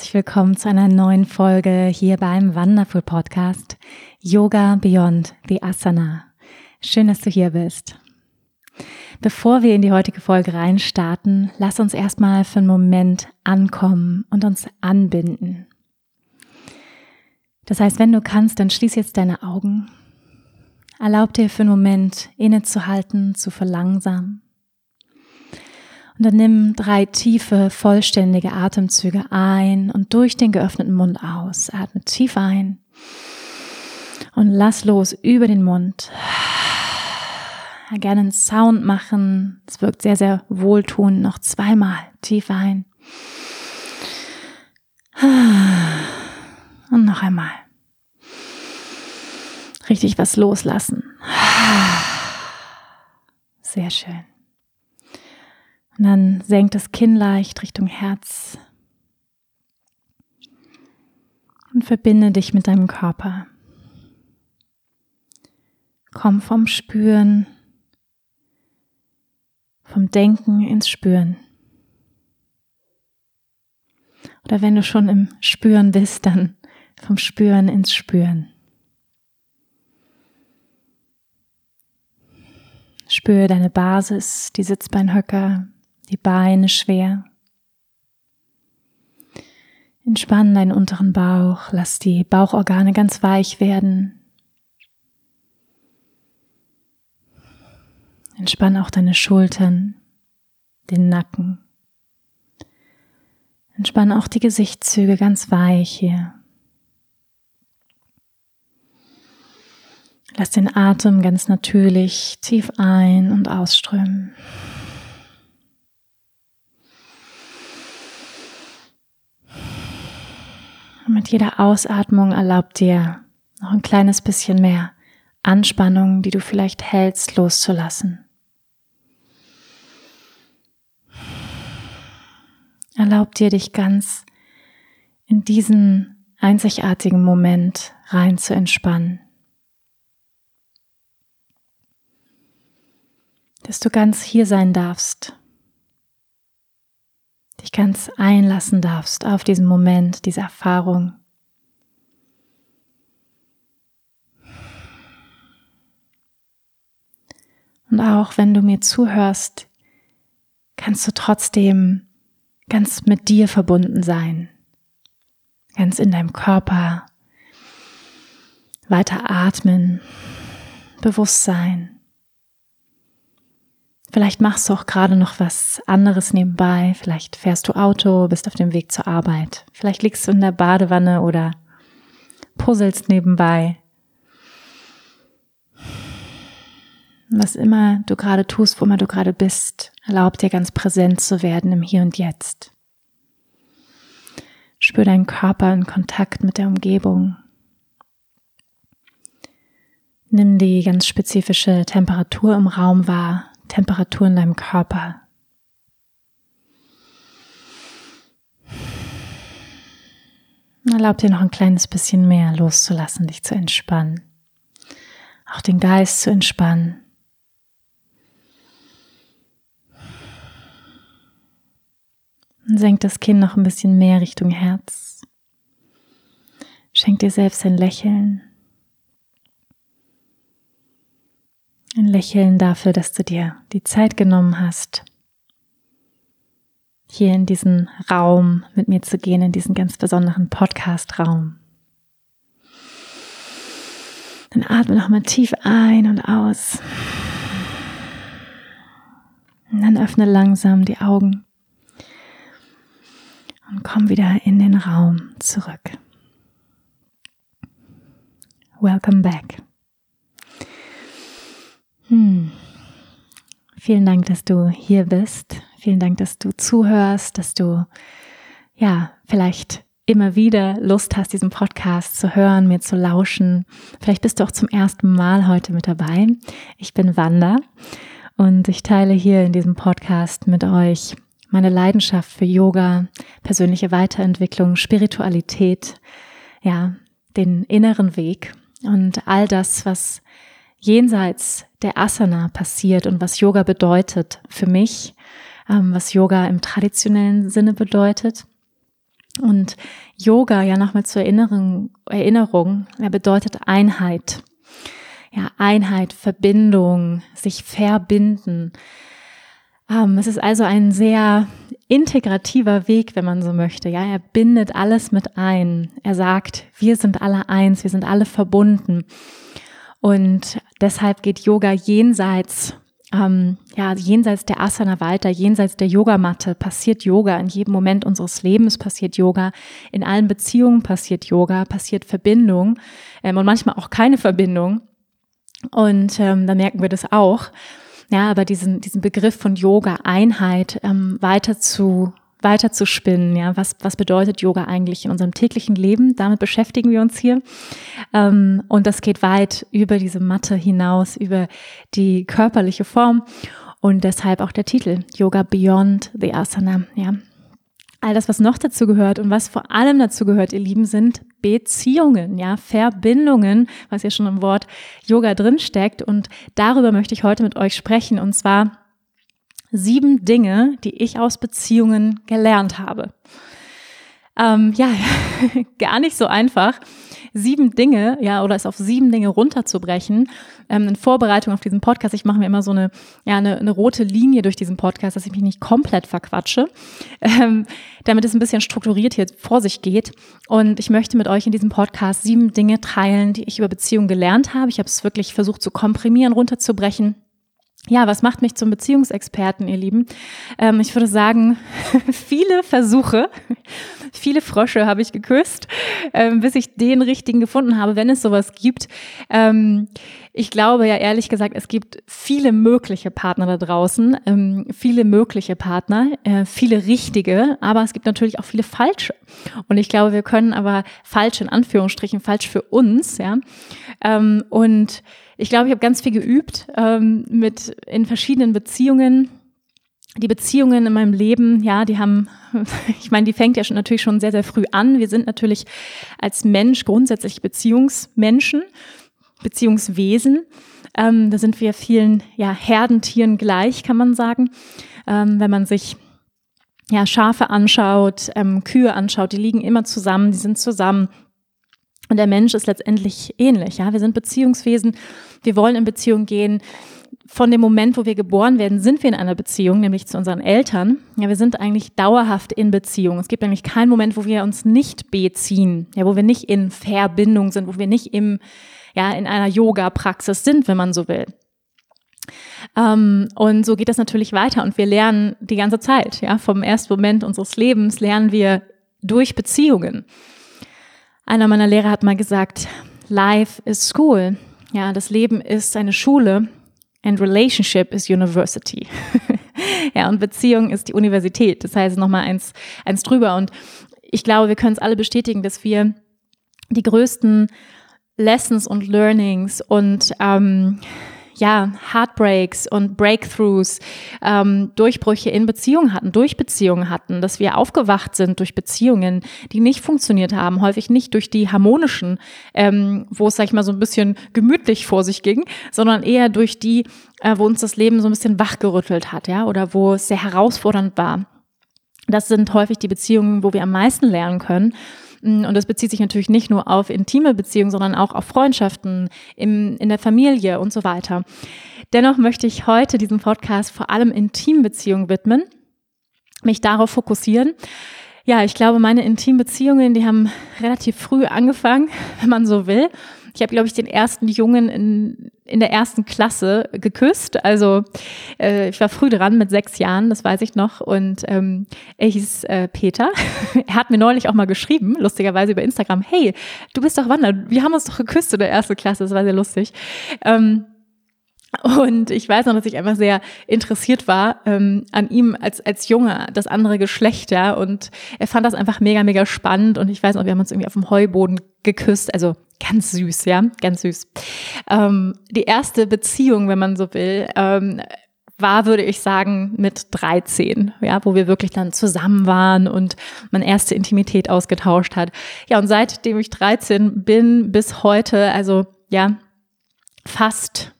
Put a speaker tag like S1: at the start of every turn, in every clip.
S1: Herzlich willkommen zu einer neuen Folge hier beim Wonderful Podcast Yoga Beyond the Asana. Schön, dass du hier bist. Bevor wir in die heutige Folge reinstarten, lass uns erstmal für einen Moment ankommen und uns anbinden. Das heißt, wenn du kannst, dann schließ jetzt deine Augen. Erlaub dir für einen Moment innezuhalten, zu verlangsamen und dann nimm drei tiefe, vollständige Atemzüge ein und durch den geöffneten Mund aus. Atme tief ein und lass los über den Mund. Gerne einen Sound machen. Es wirkt sehr, sehr wohltuend. Noch zweimal tief ein. Und noch einmal. Richtig was loslassen. Sehr schön. Und dann senkt das Kinn leicht Richtung Herz und verbinde dich mit deinem Körper. Komm vom Spüren, vom Denken ins Spüren. Oder wenn du schon im Spüren bist, dann vom Spüren ins Spüren. Spüre deine Basis, die Sitzbeinhöcker, die Beine schwer. Entspann deinen unteren Bauch, lass die Bauchorgane ganz weich werden. Entspann auch deine Schultern, den Nacken. Entspann auch die Gesichtszüge ganz weich hier. Lass den Atem ganz natürlich tief ein- und ausströmen. Und mit jeder Ausatmung erlaubt dir noch ein kleines bisschen mehr Anspannung, die du vielleicht hältst, loszulassen. Erlaub dir, dich ganz in diesen einzigartigen Moment rein zu entspannen. Dass du ganz hier sein darfst dich ganz einlassen darfst auf diesen Moment, diese Erfahrung. Und auch wenn du mir zuhörst, kannst du trotzdem ganz mit dir verbunden sein, ganz in deinem Körper, weiter atmen, Bewusstsein. Vielleicht machst du auch gerade noch was anderes nebenbei. Vielleicht fährst du Auto, bist auf dem Weg zur Arbeit. Vielleicht liegst du in der Badewanne oder puzzelst nebenbei. Was immer du gerade tust, wo immer du gerade bist, erlaub dir ganz präsent zu werden im Hier und Jetzt. Spür deinen Körper in Kontakt mit der Umgebung. Nimm die ganz spezifische Temperatur im Raum wahr, Temperatur in deinem Körper. Erlaub dir noch ein kleines bisschen mehr loszulassen, dich zu entspannen. Auch den Geist zu entspannen. Und senk das Kinn noch ein bisschen mehr Richtung Herz. Schenk dir selbst ein Lächeln. Ein Lächeln dafür, dass du dir die Zeit genommen hast, hier in diesen Raum mit mir zu gehen, in diesen ganz besonderen Podcast-Raum. Dann atme nochmal tief ein und aus. Und dann öffne langsam die Augen und komm wieder in den Raum zurück. Welcome back. Hm. Vielen Dank, dass du hier bist. Vielen Dank, dass du zuhörst, dass du ja vielleicht immer wieder Lust hast, diesen Podcast zu hören, mir zu lauschen. Vielleicht bist du auch zum ersten Mal heute mit dabei. Ich bin Wanda und ich teile hier in diesem Podcast mit euch meine Leidenschaft für Yoga, persönliche Weiterentwicklung, Spiritualität, ja, den inneren Weg und all das, was jenseits der Asana passiert und was Yoga bedeutet für mich, ähm, was Yoga im traditionellen Sinne bedeutet. Und Yoga, ja nochmal zur Erinnerung, Erinnerung, er bedeutet Einheit. Ja, Einheit, Verbindung, sich verbinden. Ähm, es ist also ein sehr integrativer Weg, wenn man so möchte. Ja, er bindet alles mit ein. Er sagt, wir sind alle eins, wir sind alle verbunden. Und deshalb geht Yoga jenseits, ähm, ja, jenseits der Asana weiter, jenseits der Yogamatte passiert Yoga. In jedem Moment unseres Lebens passiert Yoga. In allen Beziehungen passiert Yoga, passiert Verbindung ähm, und manchmal auch keine Verbindung. Und ähm, da merken wir das auch. Ja, aber diesen, diesen Begriff von Yoga, Einheit, ähm, weiter zu weiter zu spinnen. Ja, was, was bedeutet Yoga eigentlich in unserem täglichen Leben? Damit beschäftigen wir uns hier. Ähm, und das geht weit über diese Matte hinaus, über die körperliche Form. Und deshalb auch der Titel Yoga Beyond the Asana. Ja, all das, was noch dazu gehört und was vor allem dazu gehört, ihr Lieben, sind Beziehungen, ja, Verbindungen, was ja schon im Wort Yoga drin steckt. Und darüber möchte ich heute mit euch sprechen. Und zwar sieben Dinge, die ich aus Beziehungen gelernt habe. Ähm, ja, gar nicht so einfach, sieben Dinge, ja, oder es auf sieben Dinge runterzubrechen. Ähm, in Vorbereitung auf diesen Podcast, ich mache mir immer so eine, ja, eine, eine rote Linie durch diesen Podcast, dass ich mich nicht komplett verquatsche, ähm, damit es ein bisschen strukturiert hier vor sich geht. Und ich möchte mit euch in diesem Podcast sieben Dinge teilen, die ich über Beziehungen gelernt habe. Ich habe es wirklich versucht zu komprimieren, runterzubrechen ja, was macht mich zum Beziehungsexperten, ihr Lieben? Ähm, ich würde sagen, viele Versuche, viele Frösche habe ich geküsst, ähm, bis ich den richtigen gefunden habe, wenn es sowas gibt. Ähm, ich glaube ja ehrlich gesagt, es gibt viele mögliche Partner da draußen, ähm, viele mögliche Partner, äh, viele richtige, aber es gibt natürlich auch viele falsche. Und ich glaube, wir können aber falsch in Anführungsstrichen, falsch für uns, ja. Ähm, und ich glaube, ich habe ganz viel geübt ähm, mit in verschiedenen Beziehungen. Die Beziehungen in meinem Leben, ja, die haben, ich meine, die fängt ja schon natürlich schon sehr, sehr früh an. Wir sind natürlich als Mensch grundsätzlich Beziehungsmenschen, Beziehungswesen. Ähm, da sind wir vielen ja, Herdentieren gleich, kann man sagen. Ähm, wenn man sich ja, Schafe anschaut, ähm, Kühe anschaut, die liegen immer zusammen, die sind zusammen. Und der Mensch ist letztendlich ähnlich. Ja, wir sind Beziehungswesen. Wir wollen in Beziehung gehen. Von dem Moment, wo wir geboren werden, sind wir in einer Beziehung, nämlich zu unseren Eltern. Ja, wir sind eigentlich dauerhaft in Beziehung. Es gibt nämlich keinen Moment, wo wir uns nicht beziehen, ja, wo wir nicht in Verbindung sind, wo wir nicht im, ja, in einer Yoga-Praxis sind, wenn man so will. Ähm, und so geht das natürlich weiter und wir lernen die ganze Zeit, ja, vom ersten Moment unseres Lebens lernen wir durch Beziehungen. Einer meiner Lehrer hat mal gesagt, Life is school. Ja, das Leben ist eine Schule and relationship is university. ja, und Beziehung ist die Universität. Das heißt nochmal eins, eins drüber. Und ich glaube, wir können es alle bestätigen, dass wir die größten Lessons und Learnings und ähm, ja, Heartbreaks und Breakthroughs, ähm, Durchbrüche in Beziehungen hatten, durch Beziehungen hatten, dass wir aufgewacht sind durch Beziehungen, die nicht funktioniert haben, häufig nicht durch die harmonischen, ähm, wo es, sag ich mal, so ein bisschen gemütlich vor sich ging, sondern eher durch die, äh, wo uns das Leben so ein bisschen wachgerüttelt hat, ja, oder wo es sehr herausfordernd war. Das sind häufig die Beziehungen, wo wir am meisten lernen können. Mm, und das bezieht sich natürlich nicht nur auf intime Beziehungen, sondern auch auf Freundschaften im, in der Familie und so weiter. Dennoch möchte ich heute diesen Podcast vor allem Intimbeziehungen widmen, mich darauf fokussieren. Ja, ich glaube, meine Intimbeziehungen, die haben relativ früh angefangen, wenn man so will. Ich habe, glaube ich, den ersten Jungen in, in der ersten Klasse geküsst. Also äh, ich war früh dran mit sechs Jahren, das weiß ich noch. Und ähm, er hieß äh, Peter. er hat mir neulich auch mal geschrieben, lustigerweise über Instagram, hey, du bist doch Wander, wir haben uns doch geküsst in der ersten Klasse, das war sehr lustig. Ähm, Und ich weiß noch, dass ich einfach sehr interessiert war ähm, an ihm als, als Junge, das andere Geschlecht, ja. Und er fand das einfach mega, mega spannend. Und ich weiß noch, wir haben uns irgendwie auf dem Heuboden geküsst. Also ganz süß, ja, ganz süß. Ähm, die erste Beziehung, wenn man so will, ähm, war, würde ich sagen, mit 13, ja, wo wir wirklich dann zusammen waren und man erste Intimität ausgetauscht hat. Ja, und seitdem ich 13 bin bis heute, also ja, fast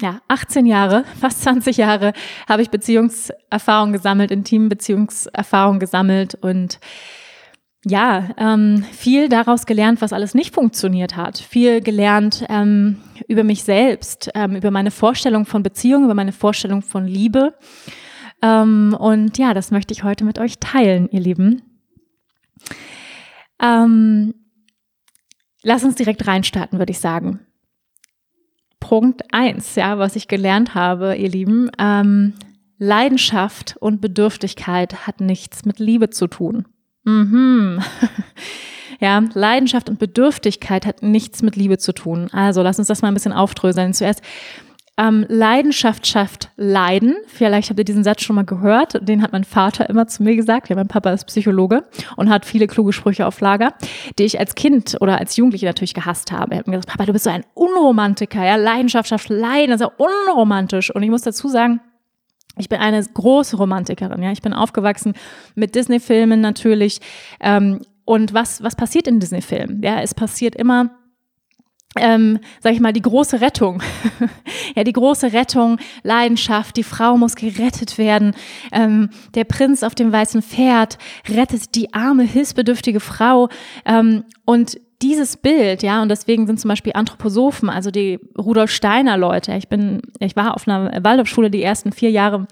S1: ja, 18 Jahre, fast 20 Jahre habe ich Beziehungserfahrung gesammelt, Intimbeziehungserfahrung gesammelt und ja, ähm, viel daraus gelernt, was alles nicht funktioniert hat. Viel gelernt ähm, über mich selbst, ähm, über meine Vorstellung von Beziehung, über meine Vorstellung von Liebe. Ähm, und ja, das möchte ich heute mit euch teilen, ihr Lieben. Ähm, lass uns direkt reinstarten, würde ich sagen. Punkt eins, ja, was ich gelernt habe, ihr Lieben. Ähm, Leidenschaft und Bedürftigkeit hat nichts mit Liebe zu tun. Mhm. Ja, Leidenschaft und Bedürftigkeit hat nichts mit Liebe zu tun. Also lass uns das mal ein bisschen aufdröseln. Zuerst ähm, Leidenschaft schafft Leiden. Vielleicht habt ihr diesen Satz schon mal gehört. Den hat mein Vater immer zu mir gesagt. Ja, mein Papa ist Psychologe und hat viele kluge Sprüche auf Lager, die ich als Kind oder als Jugendliche natürlich gehasst habe. Er hat mir gesagt, Papa, du bist so ein Unromantiker. Ja, Leidenschaft schafft Leiden. Das ist ja unromantisch. Und ich muss dazu sagen, ich bin eine große Romantikerin, ja. Ich bin aufgewachsen mit Disney-Filmen natürlich. Ähm, und was, was passiert in Disney-Filmen? Ja, es passiert immer, ähm, sag ich mal, die große Rettung. ja, die große Rettung, Leidenschaft, die Frau muss gerettet werden. Ähm, der Prinz auf dem weißen Pferd rettet die arme, hilfsbedürftige Frau. Ähm, und dieses Bild, ja, und deswegen sind zum Beispiel Anthroposophen, also die Rudolf Steiner Leute. Ich bin, ich war auf einer Waldorfschule die ersten vier Jahre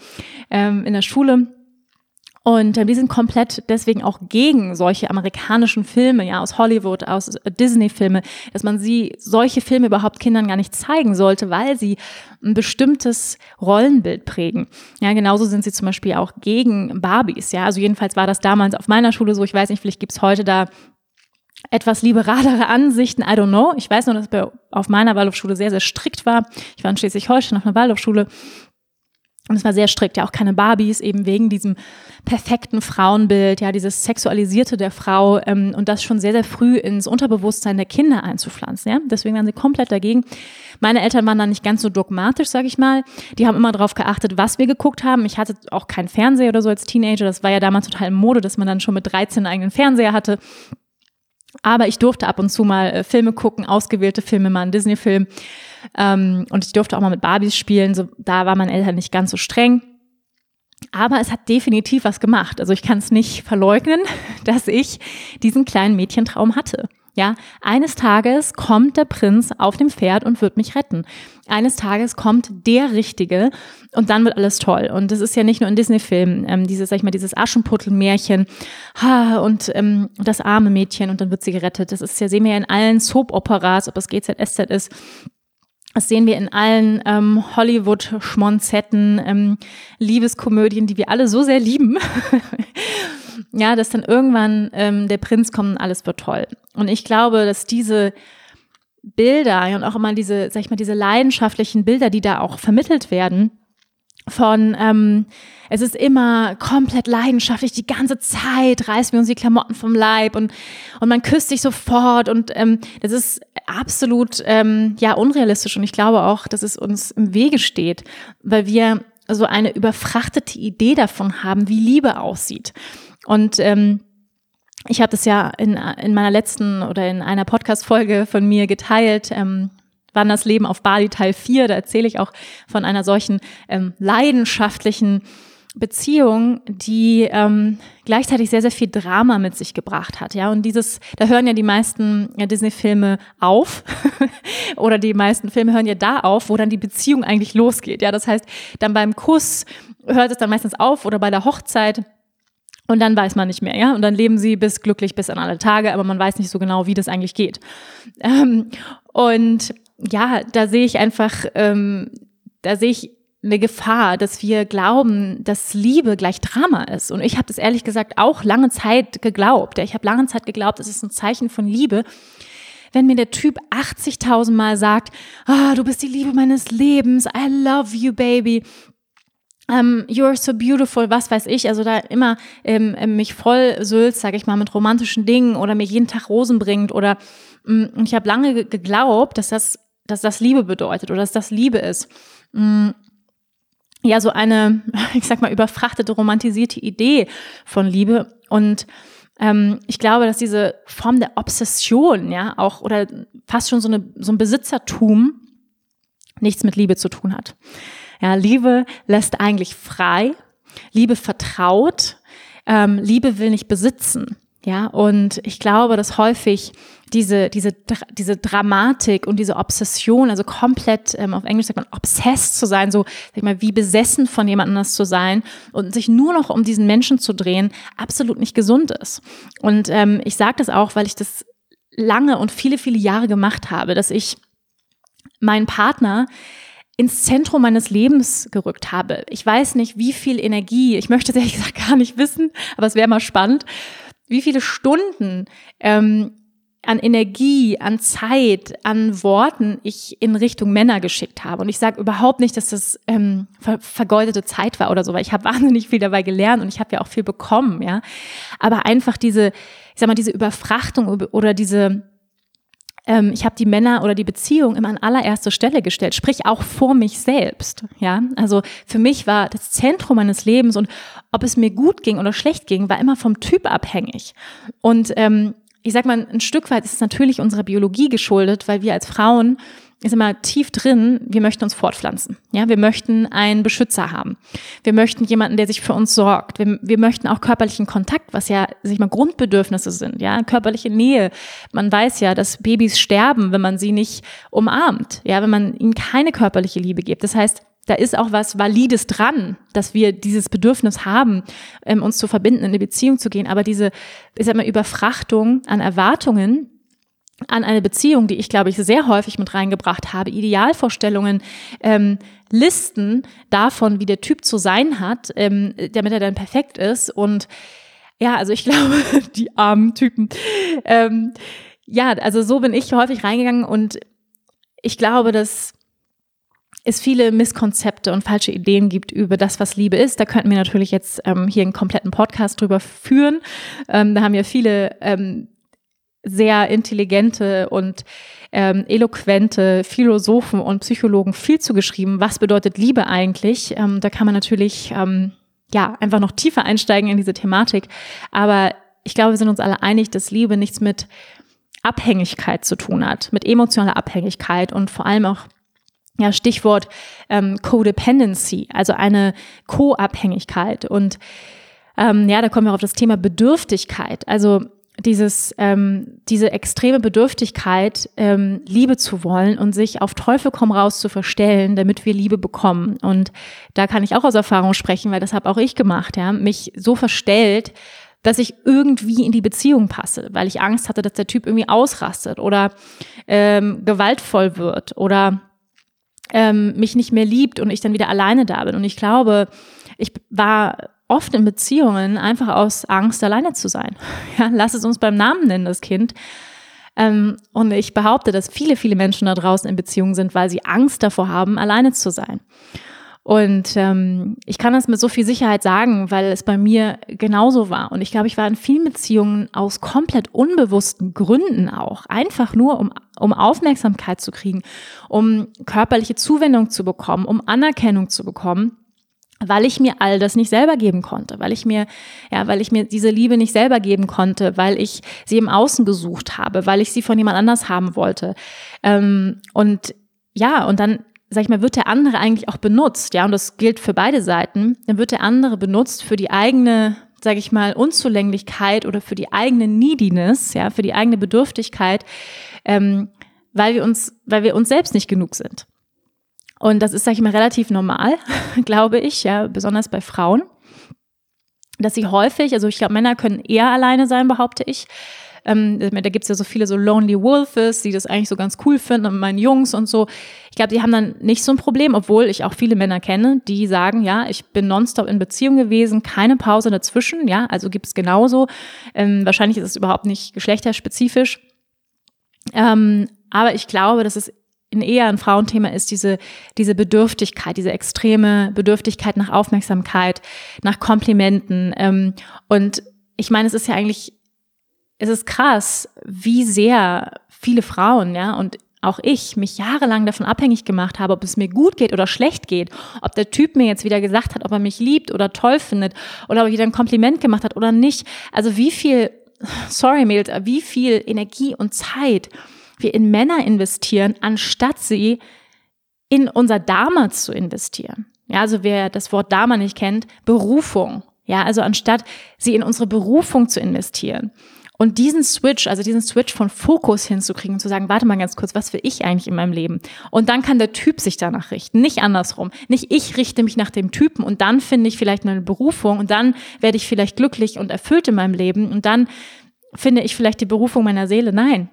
S1: ähm, in der Schule. Und äh, die sind komplett deswegen auch gegen solche amerikanischen Filme, ja, aus Hollywood, aus äh, Disney-Filme, dass man sie, solche Filme überhaupt Kindern gar nicht zeigen sollte, weil sie ein bestimmtes Rollenbild prägen. Ja, genauso sind sie zum Beispiel auch gegen Barbies, ja. Also jedenfalls war das damals auf meiner Schule so. Ich weiß nicht, vielleicht gibt's heute da etwas liberalere Ansichten, I don't know. Ich weiß nur, dass es auf meiner Waldorfschule sehr, sehr strikt war. Ich war in Schleswig-Holstein auf einer Waldorfschule und es war sehr strikt, ja auch keine Barbies, eben wegen diesem perfekten Frauenbild, ja, dieses Sexualisierte der Frau ähm, und das schon sehr, sehr früh ins Unterbewusstsein der Kinder einzupflanzen. Ja? Deswegen waren sie komplett dagegen. Meine Eltern waren da nicht ganz so dogmatisch, sag ich mal. Die haben immer darauf geachtet, was wir geguckt haben. Ich hatte auch keinen Fernseher oder so als Teenager. Das war ja damals total in Mode, dass man dann schon mit 13 einen eigenen Fernseher hatte. Aber ich durfte ab und zu mal äh, Filme gucken, ausgewählte Filme, mal einen Disney-Film. Ähm, und ich durfte auch mal mit Barbies spielen. So, da war mein Eltern nicht ganz so streng. Aber es hat definitiv was gemacht. Also ich kann es nicht verleugnen, dass ich diesen kleinen Mädchentraum hatte. Ja, eines Tages kommt der Prinz auf dem Pferd und wird mich retten. Eines Tages kommt der Richtige und dann wird alles toll. Und das ist ja nicht nur in Disney-Filmen, ähm, dieses, sag ich mal, dieses Aschenputtel-Märchen und ähm, das arme Mädchen und dann wird sie gerettet. Das ist ja, sehen wir ja in allen Soap-Operas, ob es GZSZ ist. Das sehen wir in allen ähm, Hollywood-Schmonzetten, ähm, Liebeskomödien, die wir alle so sehr lieben. ja, dass dann irgendwann ähm, der Prinz kommt und alles wird toll. Und ich glaube, dass diese Bilder und auch immer diese, sag ich mal, diese leidenschaftlichen Bilder, die da auch vermittelt werden, von ähm, es ist immer komplett leidenschaftlich, die ganze Zeit reißen wir uns die Klamotten vom Leib und, und man küsst sich sofort und ähm, das ist absolut ähm, ja unrealistisch und ich glaube auch, dass es uns im Wege steht, weil wir so eine überfrachtete Idee davon haben, wie Liebe aussieht. Und ähm, ich habe das ja in, in meiner letzten oder in einer Podcast-Folge von mir geteilt, ähm, Wanders Leben auf Bali Teil 4, da erzähle ich auch von einer solchen ähm, leidenschaftlichen Beziehung, die ähm, gleichzeitig sehr, sehr viel Drama mit sich gebracht hat. Ja, und dieses, da hören ja die meisten ja, Disney-Filme auf oder die meisten Filme hören ja da auf, wo dann die Beziehung eigentlich losgeht. Ja, das heißt, dann beim Kuss hört es dann meistens auf oder bei der Hochzeit und dann weiß man nicht mehr, ja. Und dann leben sie bis glücklich bis an alle Tage, aber man weiß nicht so genau, wie das eigentlich geht. Ähm, und ja, da sehe ich einfach, ähm, da sehe ich eine Gefahr, dass wir glauben, dass Liebe gleich Drama ist. Und ich habe das ehrlich gesagt auch lange Zeit geglaubt. Ich habe lange Zeit geglaubt, es ist ein Zeichen von Liebe, wenn mir der Typ 80.000 Mal sagt, ah, du bist die Liebe meines Lebens, I love you, baby, ähm, you're so beautiful, was weiß ich, also da immer ähm, ähm mich voll sülzt, sage ich mal, mit romantischen Dingen oder mir jeden Tag Rosen bringt oder mm, und ich habe lange geglaubt, dass das, dass das Liebe bedeutet oder dass das Liebe ist. Mm, ja, so eine, ich sag mal, überfrachtete, romantisierte Idee von Liebe und ähm, ich glaube, dass diese Form der Obsession, ja, auch oder fast schon so, eine, so ein Besitzertum nichts mit Liebe zu tun hat. Ja, Liebe lässt eigentlich frei, Liebe vertraut, ähm, Liebe will nicht besitzen. Ja, und ich glaube, dass häufig diese, diese, diese Dramatik und diese Obsession, also komplett, ähm, auf Englisch sagt man, obsessed zu sein, so, sag ich mal, wie besessen von jemand anders zu sein und sich nur noch um diesen Menschen zu drehen, absolut nicht gesund ist. Und ähm, ich sage das auch, weil ich das lange und viele, viele Jahre gemacht habe, dass ich meinen Partner ins Zentrum meines Lebens gerückt habe. Ich weiß nicht, wie viel Energie, ich möchte es ehrlich gesagt gar nicht wissen, aber es wäre mal spannend, wie viele Stunden ähm, an Energie, an Zeit, an Worten ich in Richtung Männer geschickt habe. Und ich sage überhaupt nicht, dass das ähm, ver vergeudete Zeit war oder so, weil ich habe wahnsinnig viel dabei gelernt und ich habe ja auch viel bekommen, ja. Aber einfach diese, ich sag mal, diese Überfrachtung oder diese ähm, ich habe die Männer oder die Beziehung immer an allererste Stelle gestellt, sprich auch vor mich selbst. Ja, also für mich war das Zentrum meines Lebens und ob es mir gut ging oder schlecht ging, war immer vom Typ abhängig. Und ähm, ich sag mal, ein Stück weit ist es natürlich unserer Biologie geschuldet, weil wir als Frauen ist immer tief drin, wir möchten uns fortpflanzen. Ja, wir möchten einen Beschützer haben. Wir möchten jemanden, der sich für uns sorgt. Wir, wir möchten auch körperlichen Kontakt, was ja, sich mal Grundbedürfnisse sind. Ja, körperliche Nähe. Man weiß ja, dass Babys sterben, wenn man sie nicht umarmt. Ja, wenn man ihnen keine körperliche Liebe gibt. Das heißt, da ist auch was Valides dran, dass wir dieses Bedürfnis haben, ähm, uns zu verbinden, in eine Beziehung zu gehen. Aber diese, ich sag mal, Überfrachtung an Erwartungen, an eine Beziehung, die ich, glaube ich, sehr häufig mit reingebracht habe, Idealvorstellungen, ähm, Listen davon, wie der Typ zu sein hat, ähm, damit er dann perfekt ist. Und ja, also ich glaube, die armen Typen. Ähm, ja, also so bin ich häufig reingegangen und ich glaube, dass es viele Misskonzepte und falsche Ideen gibt über das, was Liebe ist. Da könnten wir natürlich jetzt ähm, hier einen kompletten Podcast drüber führen. Ähm, da haben ja viele ähm, sehr intelligente und ähm, eloquente Philosophen und Psychologen viel zugeschrieben. Was bedeutet Liebe eigentlich? Ähm, da kann man natürlich ähm, ja einfach noch tiefer einsteigen in diese Thematik. Aber ich glaube, wir sind uns alle einig, dass Liebe nichts mit Abhängigkeit zu tun hat, mit emotionaler Abhängigkeit und vor allem auch ja, Stichwort ähm, Codependency, also eine Co-Abhängigkeit. Und ähm, ja, da kommen wir auf das Thema Bedürftigkeit. Also dieses, ähm, diese extreme Bedürftigkeit, ähm, Liebe zu wollen und sich auf Teufel komm raus zu verstellen, damit wir Liebe bekommen. Und da kann ich auch aus Erfahrung sprechen, weil das habe auch ich gemacht, ja, mich so verstellt, dass ich irgendwie in die Beziehung passe, weil ich Angst hatte, dass der Typ irgendwie ausrastet oder ähm, gewaltvoll wird oder ähm, mich nicht mehr liebt und ich dann wieder alleine da bin. Und ich glaube, ich war oft in Beziehungen einfach aus Angst, alleine zu sein. Ja, lass es uns beim Namen nennen, das Kind. Ähm, und ich behaupte, dass viele, viele Menschen da draußen in Beziehungen sind, weil sie Angst davor haben, alleine zu sein. Und ähm, ich kann das mit so viel Sicherheit sagen, weil es bei mir genauso war. Und ich glaube, ich war in vielen Beziehungen aus komplett unbewussten Gründen auch. Einfach nur, um, um Aufmerksamkeit zu kriegen, um körperliche Zuwendung zu bekommen, um Anerkennung zu bekommen weil ich mir all das nicht selber geben konnte, weil ich mir, ja, weil ich mir diese Liebe nicht selber geben konnte, weil ich sie im Außen gesucht habe, weil ich sie von jemand anders haben wollte. Ähm, und ja, und dann, sag ich mal, wird der andere eigentlich auch benutzt, ja, und das gilt für beide Seiten, dann wird der andere benutzt für die eigene, sag ich mal, Unzulänglichkeit oder für die eigene Neediness, ja, für die eigene Bedürftigkeit, ähm, weil wir uns, weil wir uns selbst nicht genug sind. Und das ist, sage ich mal, relativ normal, glaube ich, ja, besonders bei Frauen, dass sie häufig, also ich glaube, Männer können eher alleine sein, behaupte ich. Ähm, da gibt's ja so viele so Lonely Wolves, die das eigentlich so ganz cool finden und meinen Jungs und so. Ich glaube, die haben dann nicht so ein Problem, obwohl ich auch viele Männer kenne, die sagen, ja, ich bin nonstop in Beziehung gewesen, keine Pause dazwischen, ja, also gibt's genauso. Ähm, wahrscheinlich ist es überhaupt nicht geschlechterspezifisch. Ähm, aber ich glaube, dass es in eher ein Frauenthema ist diese, diese Bedürftigkeit, diese extreme Bedürftigkeit nach Aufmerksamkeit, nach Komplimenten. Ähm, und ich meine, es ist ja eigentlich, es ist krass, wie sehr viele Frauen, ja, und auch ich mich jahrelang davon abhängig gemacht habe, ob es mir gut geht oder schlecht geht, ob der Typ mir jetzt wieder gesagt hat, ob er mich liebt oder toll findet oder ob er wieder ein Kompliment gemacht hat oder nicht. Also wie viel, sorry Mädels, wie viel Energie und Zeit wir in Männer investieren, anstatt sie in unser Dharma zu investieren. Ja, also wer das Wort Dharma nicht kennt, Berufung. Ja, also anstatt sie in unsere Berufung zu investieren. Und diesen Switch, also diesen Switch von Fokus hinzukriegen und zu sagen, warte mal ganz kurz, was will ich eigentlich in meinem Leben? Und dann kann der Typ sich danach richten, nicht andersrum. Nicht ich richte mich nach dem Typen und dann finde ich vielleicht eine Berufung und dann werde ich vielleicht glücklich und erfüllt in meinem Leben und dann finde ich vielleicht die Berufung meiner Seele. Nein,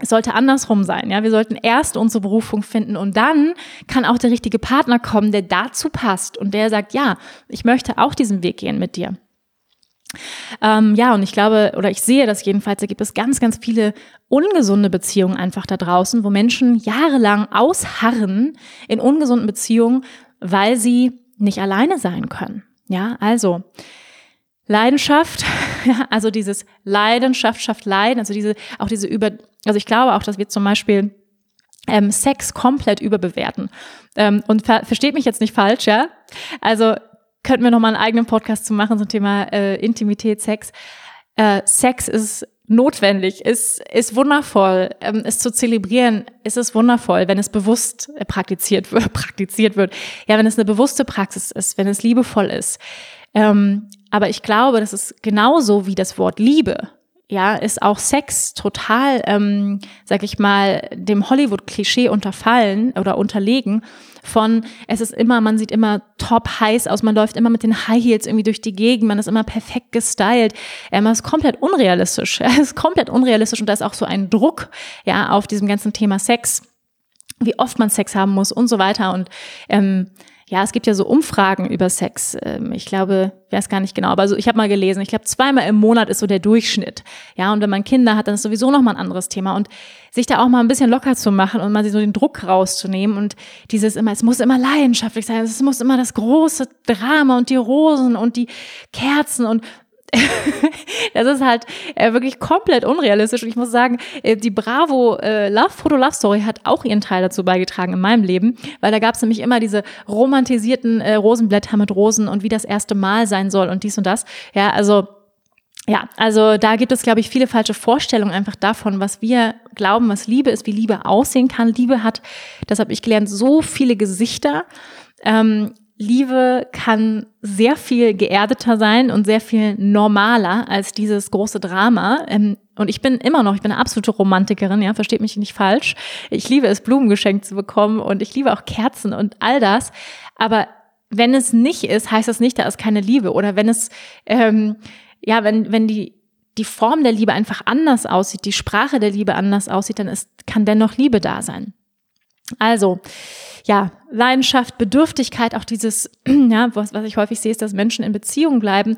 S1: es sollte andersrum sein, ja. Wir sollten erst unsere Berufung finden und dann kann auch der richtige Partner kommen, der dazu passt und der sagt, ja, ich möchte auch diesen Weg gehen mit dir. Ähm, ja, und ich glaube, oder ich sehe das jedenfalls, da gibt es ganz, ganz viele ungesunde Beziehungen einfach da draußen, wo Menschen jahrelang ausharren in ungesunden Beziehungen, weil sie nicht alleine sein können. Ja, also Leidenschaft, ja, also dieses Leidenschaft schafft Leiden, also diese, auch diese über, also ich glaube auch, dass wir zum Beispiel ähm, Sex komplett überbewerten. Ähm, und ver versteht mich jetzt nicht falsch, ja? Also könnten wir noch mal einen eigenen Podcast zu machen zum Thema äh, Intimität, Sex. Äh, Sex ist notwendig, ist, ist wundervoll, ähm, es zu zelebrieren, ist es wundervoll, wenn es bewusst äh, praktiziert wird, praktiziert wird. Ja, wenn es eine bewusste Praxis ist, wenn es liebevoll ist. Ähm, aber ich glaube, das ist genauso wie das Wort Liebe. Ja, ist auch Sex total, ähm, sag ich mal, dem Hollywood-Klischee unterfallen oder unterlegen von, es ist immer, man sieht immer top heiß aus, man läuft immer mit den High Heels irgendwie durch die Gegend, man ist immer perfekt gestylt. Ähm, ist komplett unrealistisch. Es ist komplett unrealistisch und da ist auch so ein Druck, ja, auf diesem ganzen Thema Sex, wie oft man Sex haben muss und so weiter und, ähm, ja, es gibt ja so Umfragen über Sex. Ähm, ich glaube, weiß gar nicht genau, aber so, ich habe mal gelesen, ich glaube, zweimal im Monat ist so der Durchschnitt. Ja, und wenn man Kinder hat, dann ist sowieso noch mal ein anderes Thema. Und sich da auch mal ein bisschen locker zu machen und mal so den Druck rauszunehmen und dieses immer, es muss immer leidenschaftlich sein, es muss immer das große Drama und die Rosen und die Kerzen und das ist halt äh, wirklich komplett unrealistisch. Und ich muss sagen, äh, die Bravo äh, Love Photo Love Story hat auch ihren Teil dazu beigetragen in meinem Leben, weil da gab es nämlich immer diese romantisierten äh, Rosenblätter mit Rosen und wie das erste Mal sein soll und dies und das. Ja, also ja, also da gibt es, glaube ich, viele falsche Vorstellungen einfach davon, was wir glauben, was Liebe ist, wie Liebe aussehen kann. Liebe hat, das habe ich gelernt, so viele Gesichter. Ähm, Liebe kann sehr viel geerdeter sein und sehr viel normaler als dieses große Drama. Ähm, und ich bin immer noch, ich bin eine absolute Romantikerin, ja, versteht mich nicht falsch. Ich liebe es, Blumen geschenkt zu bekommen und ich liebe auch Kerzen und all das. Aber wenn es nicht ist, heißt das nicht, da ist keine Liebe. Oder wenn es, ähm, ja, wenn, wenn die, die Form der Liebe einfach anders aussieht, die Sprache der Liebe anders aussieht, dann ist, kann dennoch Liebe da sein. Also, ja, Leidenschaft, Bedürftigkeit, auch dieses, ja, was, was ich häufig sehe, ist, dass Menschen in Beziehung bleiben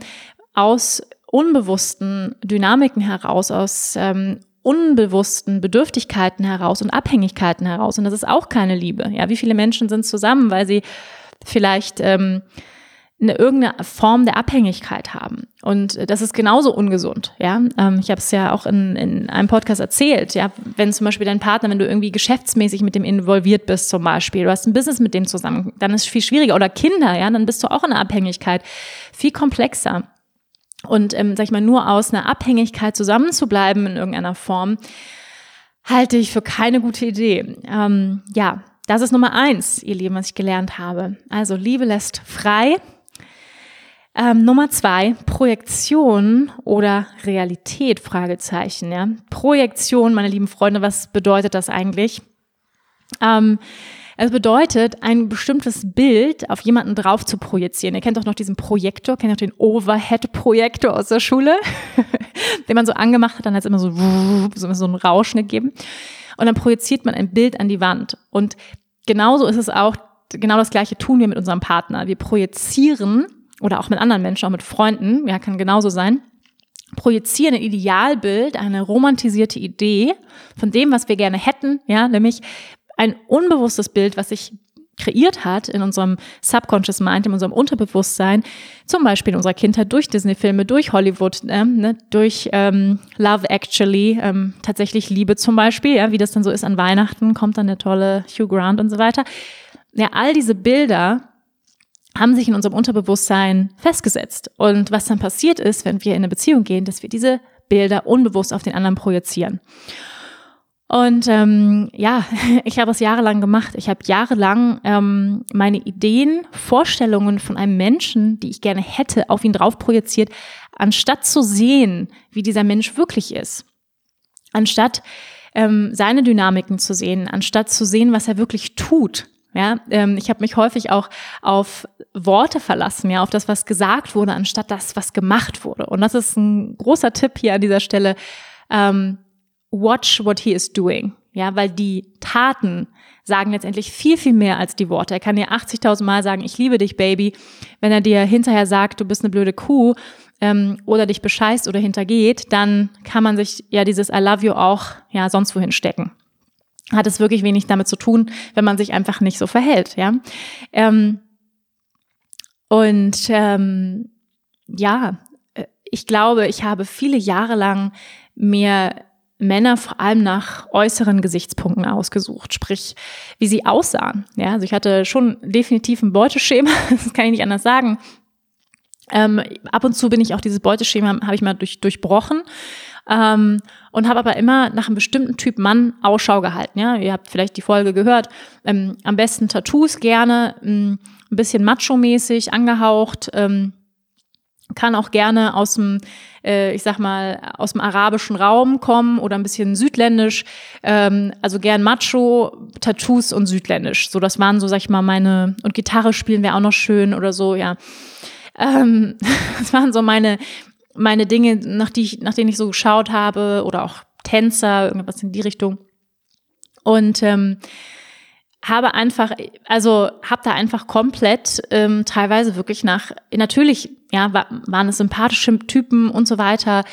S1: aus unbewussten Dynamiken heraus, aus ähm, unbewussten Bedürftigkeiten heraus und Abhängigkeiten heraus. Und das ist auch keine Liebe. Ja, wie viele Menschen sind zusammen, weil sie vielleicht ähm, eine irgendeine Form der Abhängigkeit haben. Und das ist genauso ungesund. Ja, ähm, ich habe es ja auch in, in einem Podcast erzählt. Ja, wenn zum Beispiel dein Partner, wenn du irgendwie geschäftsmäßig mit dem involviert bist, zum Beispiel, du hast ein Business mit dem zusammen, dann ist es viel schwieriger. Oder Kinder, ja, dann bist du auch in einer Abhängigkeit, viel komplexer. Und ähm, sag ich mal, nur aus einer Abhängigkeit zusammenzubleiben in irgendeiner Form, halte ich für keine gute Idee. Ähm, ja, das ist Nummer eins, ihr Lieben, was ich gelernt habe. Also Liebe lässt frei ähm, Nummer zwei, Projektion oder Realität, Fragezeichen. Ja? Projektion, meine lieben Freunde, was bedeutet das eigentlich? Ähm, es bedeutet, ein bestimmtes Bild auf jemanden drauf zu projizieren. Ihr kennt doch noch diesen Projektor, kennt doch den Overhead-Projektor aus der Schule, den man so angemacht hat, dann hat es immer so, so, einen Rauschen gegeben. Und dann projiziert man ein Bild an die Wand. Und genauso ist es auch, genau das Gleiche tun wir mit unserem Partner. Wir projizieren oder auch mit anderen Menschen, auch mit Freunden, ja, kann genauso sein, projizieren ein Idealbild, eine romantisierte Idee von dem, was wir gerne hätten, ja, nämlich ein unbewusstes Bild, was sich kreiert hat in unserem Subconscious Mind, in unserem Unterbewusstsein, zum Beispiel in unserer Kindheit durch Disney-Filme, durch Hollywood, äh, ne, durch ähm, Love Actually, ähm, tatsächlich Liebe zum Beispiel, ja, wie das dann so ist an Weihnachten, kommt dann der tolle Hugh Grant und so weiter. Ja, all diese Bilder haben sich in unserem Unterbewusstsein festgesetzt. Und was dann passiert ist, wenn wir in eine Beziehung gehen, dass wir diese Bilder unbewusst auf den anderen projizieren. Und ähm, ja, ich habe es jahrelang gemacht. Ich habe jahrelang ähm, meine Ideen, Vorstellungen von einem Menschen, die ich gerne hätte, auf ihn drauf projiziert, anstatt zu sehen, wie dieser Mensch wirklich ist. Anstatt ähm, seine Dynamiken zu sehen, anstatt zu sehen, was er wirklich tut. Ja, ähm, ich habe mich häufig auch auf Worte verlassen, ja, auf das, was gesagt wurde, anstatt das, was gemacht wurde. Und das ist ein großer Tipp hier an dieser Stelle. Ähm, watch what he is doing. Ja, weil die Taten sagen letztendlich viel, viel mehr als die Worte. Er kann dir 80.000 Mal sagen, ich liebe dich, Baby. Wenn er dir hinterher sagt, du bist eine blöde Kuh ähm, oder dich bescheißt oder hintergeht, dann kann man sich ja dieses I love you auch ja sonst wohin stecken hat es wirklich wenig damit zu tun, wenn man sich einfach nicht so verhält, ja. Ähm, und ähm, ja, äh, ich glaube, ich habe viele Jahre lang mir Männer vor allem nach äußeren Gesichtspunkten ausgesucht, sprich, wie sie aussahen. Ja, also ich hatte schon definitiv ein Beuteschema, das kann ich nicht anders sagen. Ähm, ab und zu bin ich auch dieses Beuteschema, habe ich mal durch, durchbrochen ähm, und habe aber immer nach einem bestimmten Typ Mann Ausschau gehalten. Ja, ihr habt vielleicht die Folge gehört. Ähm, am besten Tattoos gerne, ähm, ein bisschen macho-mäßig angehaucht. Ähm, kann auch gerne aus dem, äh, ich sag mal, aus dem arabischen Raum kommen oder ein bisschen südländisch. Ähm, also gern Macho, Tattoos und südländisch. So, das waren so, sag ich mal, meine, und Gitarre spielen wäre auch noch schön oder so, ja. Ähm, das waren so meine, meine Dinge, nach, die ich, nach denen ich so geschaut habe oder auch Tänzer, irgendwas in die Richtung. Und ähm, habe einfach, also habe da einfach komplett ähm, teilweise wirklich nach, natürlich, ja, war, waren es sympathische Typen und so weiter,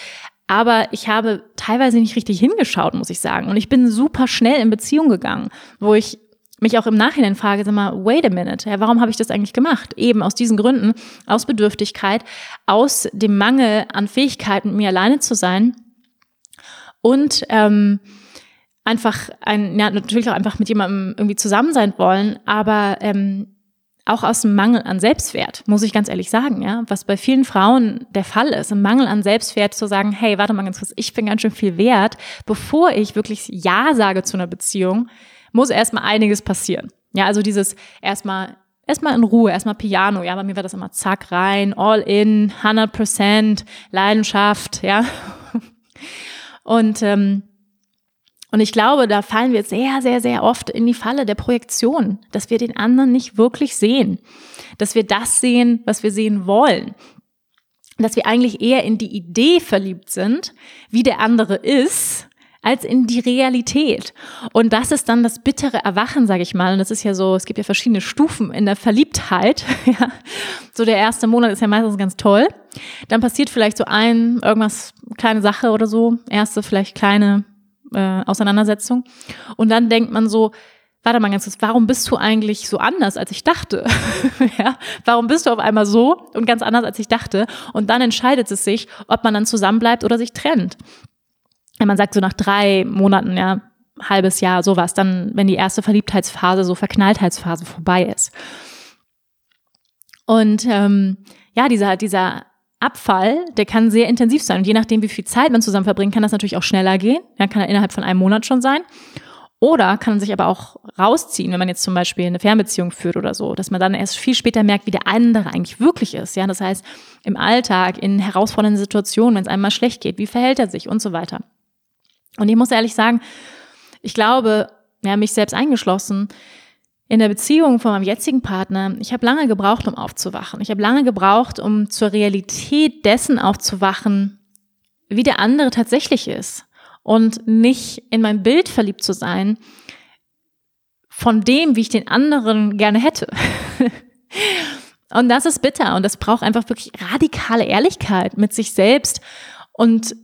S1: aber ich habe teilweise nicht richtig hingeschaut, muss ich sagen. Und ich bin super schnell in Beziehung gegangen, wo ich mich auch im Nachhinein frage, sag mal, wait a minute, ja, warum habe ich das eigentlich gemacht? Eben aus diesen Gründen, aus Bedürftigkeit, aus dem Mangel an Fähigkeiten, mir alleine zu sein und ähm, einfach ein, ja, natürlich auch einfach mit jemandem irgendwie zusammen sein wollen, aber ähm, auch aus dem Mangel an Selbstwert, muss ich ganz ehrlich sagen, ja, was bei vielen Frauen der Fall ist, im Mangel an Selbstwert zu sagen, hey, warte mal ganz kurz, ich bin ganz schön viel wert, bevor ich wirklich Ja sage zu einer Beziehung, muss erstmal einiges passieren. Ja, also dieses erstmal erstmal in Ruhe, erstmal Piano. Ja, bei mir war das immer zack rein, all in, 100% Leidenschaft, ja. Und ähm, und ich glaube, da fallen wir sehr, sehr, sehr oft in die Falle der Projektion, dass wir den anderen nicht wirklich sehen, dass wir das sehen, was wir sehen wollen, dass wir eigentlich eher in die Idee verliebt sind, wie der andere ist, als in die Realität. Und das ist dann das bittere Erwachen, sage ich mal. Und das ist ja so, es gibt ja verschiedene Stufen in der Verliebtheit. Ja. So der erste Monat ist ja meistens ganz toll. Dann passiert vielleicht so ein, irgendwas, kleine Sache oder so. Erste vielleicht kleine äh, Auseinandersetzung. Und dann denkt man so, warte mal ganz kurz, warum bist du eigentlich so anders, als ich dachte? ja, warum bist du auf einmal so und ganz anders, als ich dachte? Und dann entscheidet es sich, ob man dann zusammenbleibt oder sich trennt man sagt so nach drei Monaten, ja, halbes Jahr, sowas, dann, wenn die erste Verliebtheitsphase, so Verknalltheitsphase vorbei ist. Und ähm, ja, dieser, dieser Abfall, der kann sehr intensiv sein. Und je nachdem, wie viel Zeit man zusammen verbringt, kann das natürlich auch schneller gehen. Ja, kann er innerhalb von einem Monat schon sein. Oder kann sich aber auch rausziehen, wenn man jetzt zum Beispiel eine Fernbeziehung führt oder so, dass man dann erst viel später merkt, wie der andere eigentlich wirklich ist. Ja, das heißt, im Alltag, in herausfordernden Situationen, wenn es einem mal schlecht geht, wie verhält er sich und so weiter. Und ich muss ehrlich sagen, ich glaube, ja, mich selbst eingeschlossen, in der Beziehung von meinem jetzigen Partner, ich habe lange gebraucht, um aufzuwachen. Ich habe lange gebraucht, um zur Realität dessen aufzuwachen, wie der andere tatsächlich ist. Und nicht in mein Bild verliebt zu sein, von dem, wie ich den anderen gerne hätte. und das ist bitter und das braucht einfach wirklich radikale Ehrlichkeit mit sich selbst Und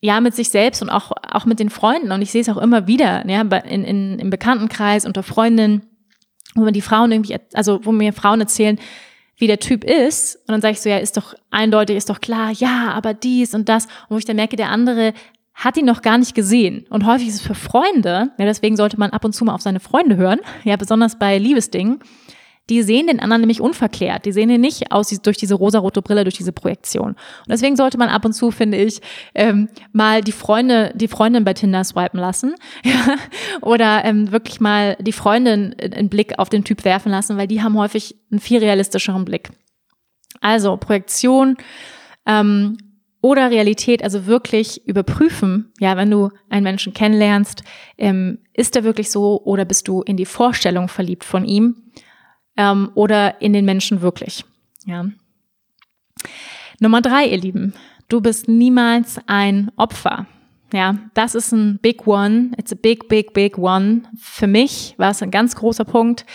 S1: ja, mit sich selbst und auch, auch mit den Freunden. Und ich sehe es auch immer wieder, ja, in, in, im Bekanntenkreis, unter Freundinnen, wo mir die Frauen irgendwie, also wo mir Frauen erzählen, wie der Typ ist. Und dann sage ich so, ja, ist doch eindeutig, ist doch klar, ja, aber dies und das. Und wo ich dann merke, der andere hat ihn noch gar nicht gesehen. Und häufig ist es für Freunde, ja, deswegen sollte man ab und zu mal auf seine Freunde hören, ja, besonders bei Liebesdingen, die sehen den anderen nämlich unverklärt. Die sehen ihn nicht aus durch diese rosarote Brille, durch diese Projektion. Und deswegen sollte man ab und zu, finde ich, ähm, mal die Freunde, die Freundin bei Tinder swipen lassen. Oder ähm, wirklich mal die Freundin einen Blick auf den Typ werfen lassen, weil die haben häufig einen viel realistischeren Blick. Also Projektion ähm, oder Realität, also wirklich überprüfen, ja, wenn du einen Menschen kennenlernst, ähm, ist er wirklich so oder bist du in die Vorstellung verliebt von ihm? Ähm, oder in den Menschen wirklich. Ja. Nummer drei, ihr Lieben, du bist niemals ein Opfer. Ja, das ist ein Big One. It's a big, big, big one. Für mich war es ein ganz großer Punkt,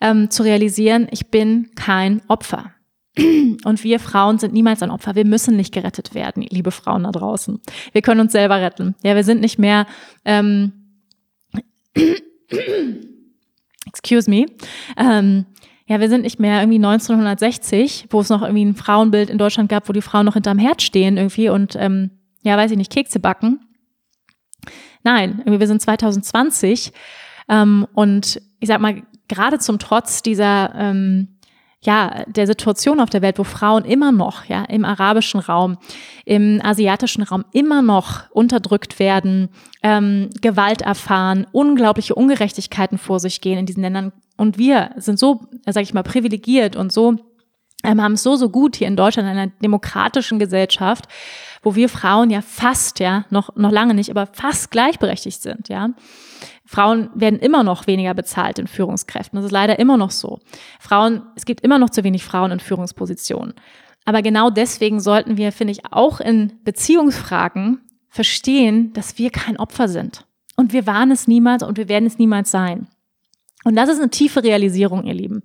S1: ähm, zu realisieren, ich bin kein Opfer. Und wir Frauen sind niemals ein Opfer. Wir müssen nicht gerettet werden, liebe Frauen da draußen. Wir können uns selber retten. Ja, wir sind nicht mehr ähm, excuse me, ähm, ja, wir sind nicht mehr irgendwie 1960, wo es noch irgendwie ein Frauenbild in Deutschland gab, wo die Frauen noch hinterm Herd stehen irgendwie und, ähm, ja, weiß ich nicht, Kekse backen. Nein, irgendwie wir sind 2020 ähm, und ich sag mal, gerade zum Trotz dieser ähm, ja, der Situation auf der Welt, wo Frauen immer noch, ja, im arabischen Raum, im asiatischen Raum immer noch unterdrückt werden, ähm, Gewalt erfahren, unglaubliche Ungerechtigkeiten vor sich gehen in diesen Ländern. Und wir sind so, sag ich mal, privilegiert und so, ähm, haben es so, so gut hier in Deutschland, in einer demokratischen Gesellschaft, wo wir Frauen ja fast, ja, noch, noch lange nicht, aber fast gleichberechtigt sind, ja. Frauen werden immer noch weniger bezahlt in Führungskräften. Das ist leider immer noch so. Frauen, es gibt immer noch zu wenig Frauen in Führungspositionen. Aber genau deswegen sollten wir, finde ich, auch in Beziehungsfragen verstehen, dass wir kein Opfer sind. Und wir waren es niemals und wir werden es niemals sein. Und das ist eine tiefe Realisierung, ihr Lieben.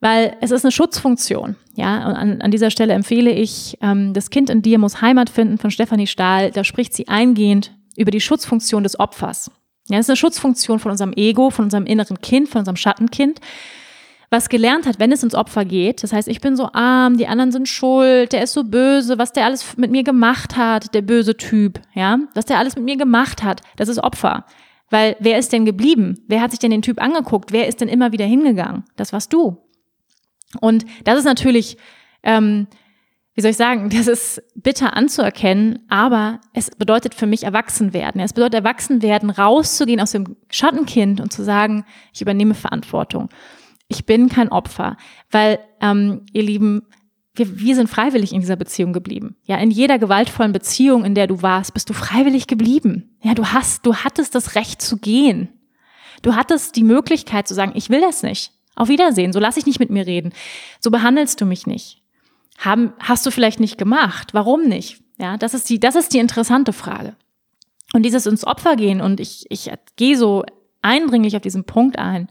S1: Weil es ist eine Schutzfunktion. Ja, und an, an dieser Stelle empfehle ich ähm, Das Kind in dir muss Heimat finden von Stefanie Stahl. Da spricht sie eingehend über die Schutzfunktion des Opfers. Ja, das ist eine Schutzfunktion von unserem Ego, von unserem inneren Kind, von unserem Schattenkind, was gelernt hat, wenn es ins Opfer geht. Das heißt, ich bin so arm, die anderen sind schuld, der ist so böse, was der alles mit mir gemacht hat, der böse Typ, ja, was der alles mit mir gemacht hat, das ist Opfer. Weil wer ist denn geblieben? Wer hat sich denn den Typ angeguckt? Wer ist denn immer wieder hingegangen? Das warst du. Und das ist natürlich ähm, wie soll ich sagen, das ist bitter anzuerkennen, aber es bedeutet für mich erwachsen werden. Es bedeutet erwachsen werden, rauszugehen aus dem Schattenkind und zu sagen, ich übernehme Verantwortung. Ich bin kein Opfer, weil ähm, ihr Lieben, wir, wir sind freiwillig in dieser Beziehung geblieben. Ja, in jeder gewaltvollen Beziehung, in der du warst, bist du freiwillig geblieben. Ja, du hast, du hattest das Recht zu gehen. Du hattest die Möglichkeit zu sagen, ich will das nicht. Auf Wiedersehen, so lass ich nicht mit mir reden. So behandelst du mich nicht haben, hast du vielleicht nicht gemacht. Warum nicht? Ja, das ist die, das ist die interessante Frage. Und dieses ins Opfer gehen und ich, ich gehe so eindringlich auf diesen Punkt ein,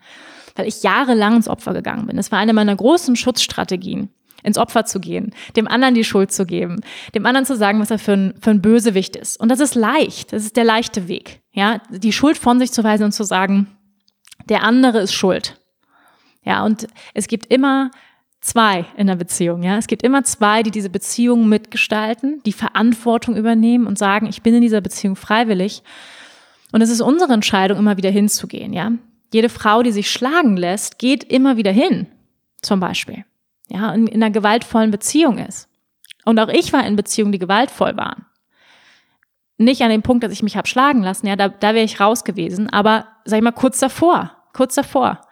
S1: weil ich jahrelang ins Opfer gegangen bin. Das war eine meiner großen Schutzstrategien, ins Opfer zu gehen, dem anderen die Schuld zu geben, dem anderen zu sagen, was er für ein, für ein Bösewicht ist. Und das ist leicht. Das ist der leichte Weg. Ja, die Schuld von sich zu weisen und zu sagen, der andere ist schuld. Ja, und es gibt immer zwei in der Beziehung, ja. Es gibt immer zwei, die diese Beziehung mitgestalten, die Verantwortung übernehmen und sagen, ich bin in dieser Beziehung freiwillig. Und es ist unsere Entscheidung, immer wieder hinzugehen, ja. Jede Frau, die sich schlagen lässt, geht immer wieder hin, zum Beispiel, ja, in, in einer gewaltvollen Beziehung ist. Und auch ich war in Beziehungen, die gewaltvoll waren. Nicht an dem Punkt, dass ich mich hab schlagen lassen, ja, da, da wäre ich raus gewesen, aber sag ich mal kurz davor, kurz davor.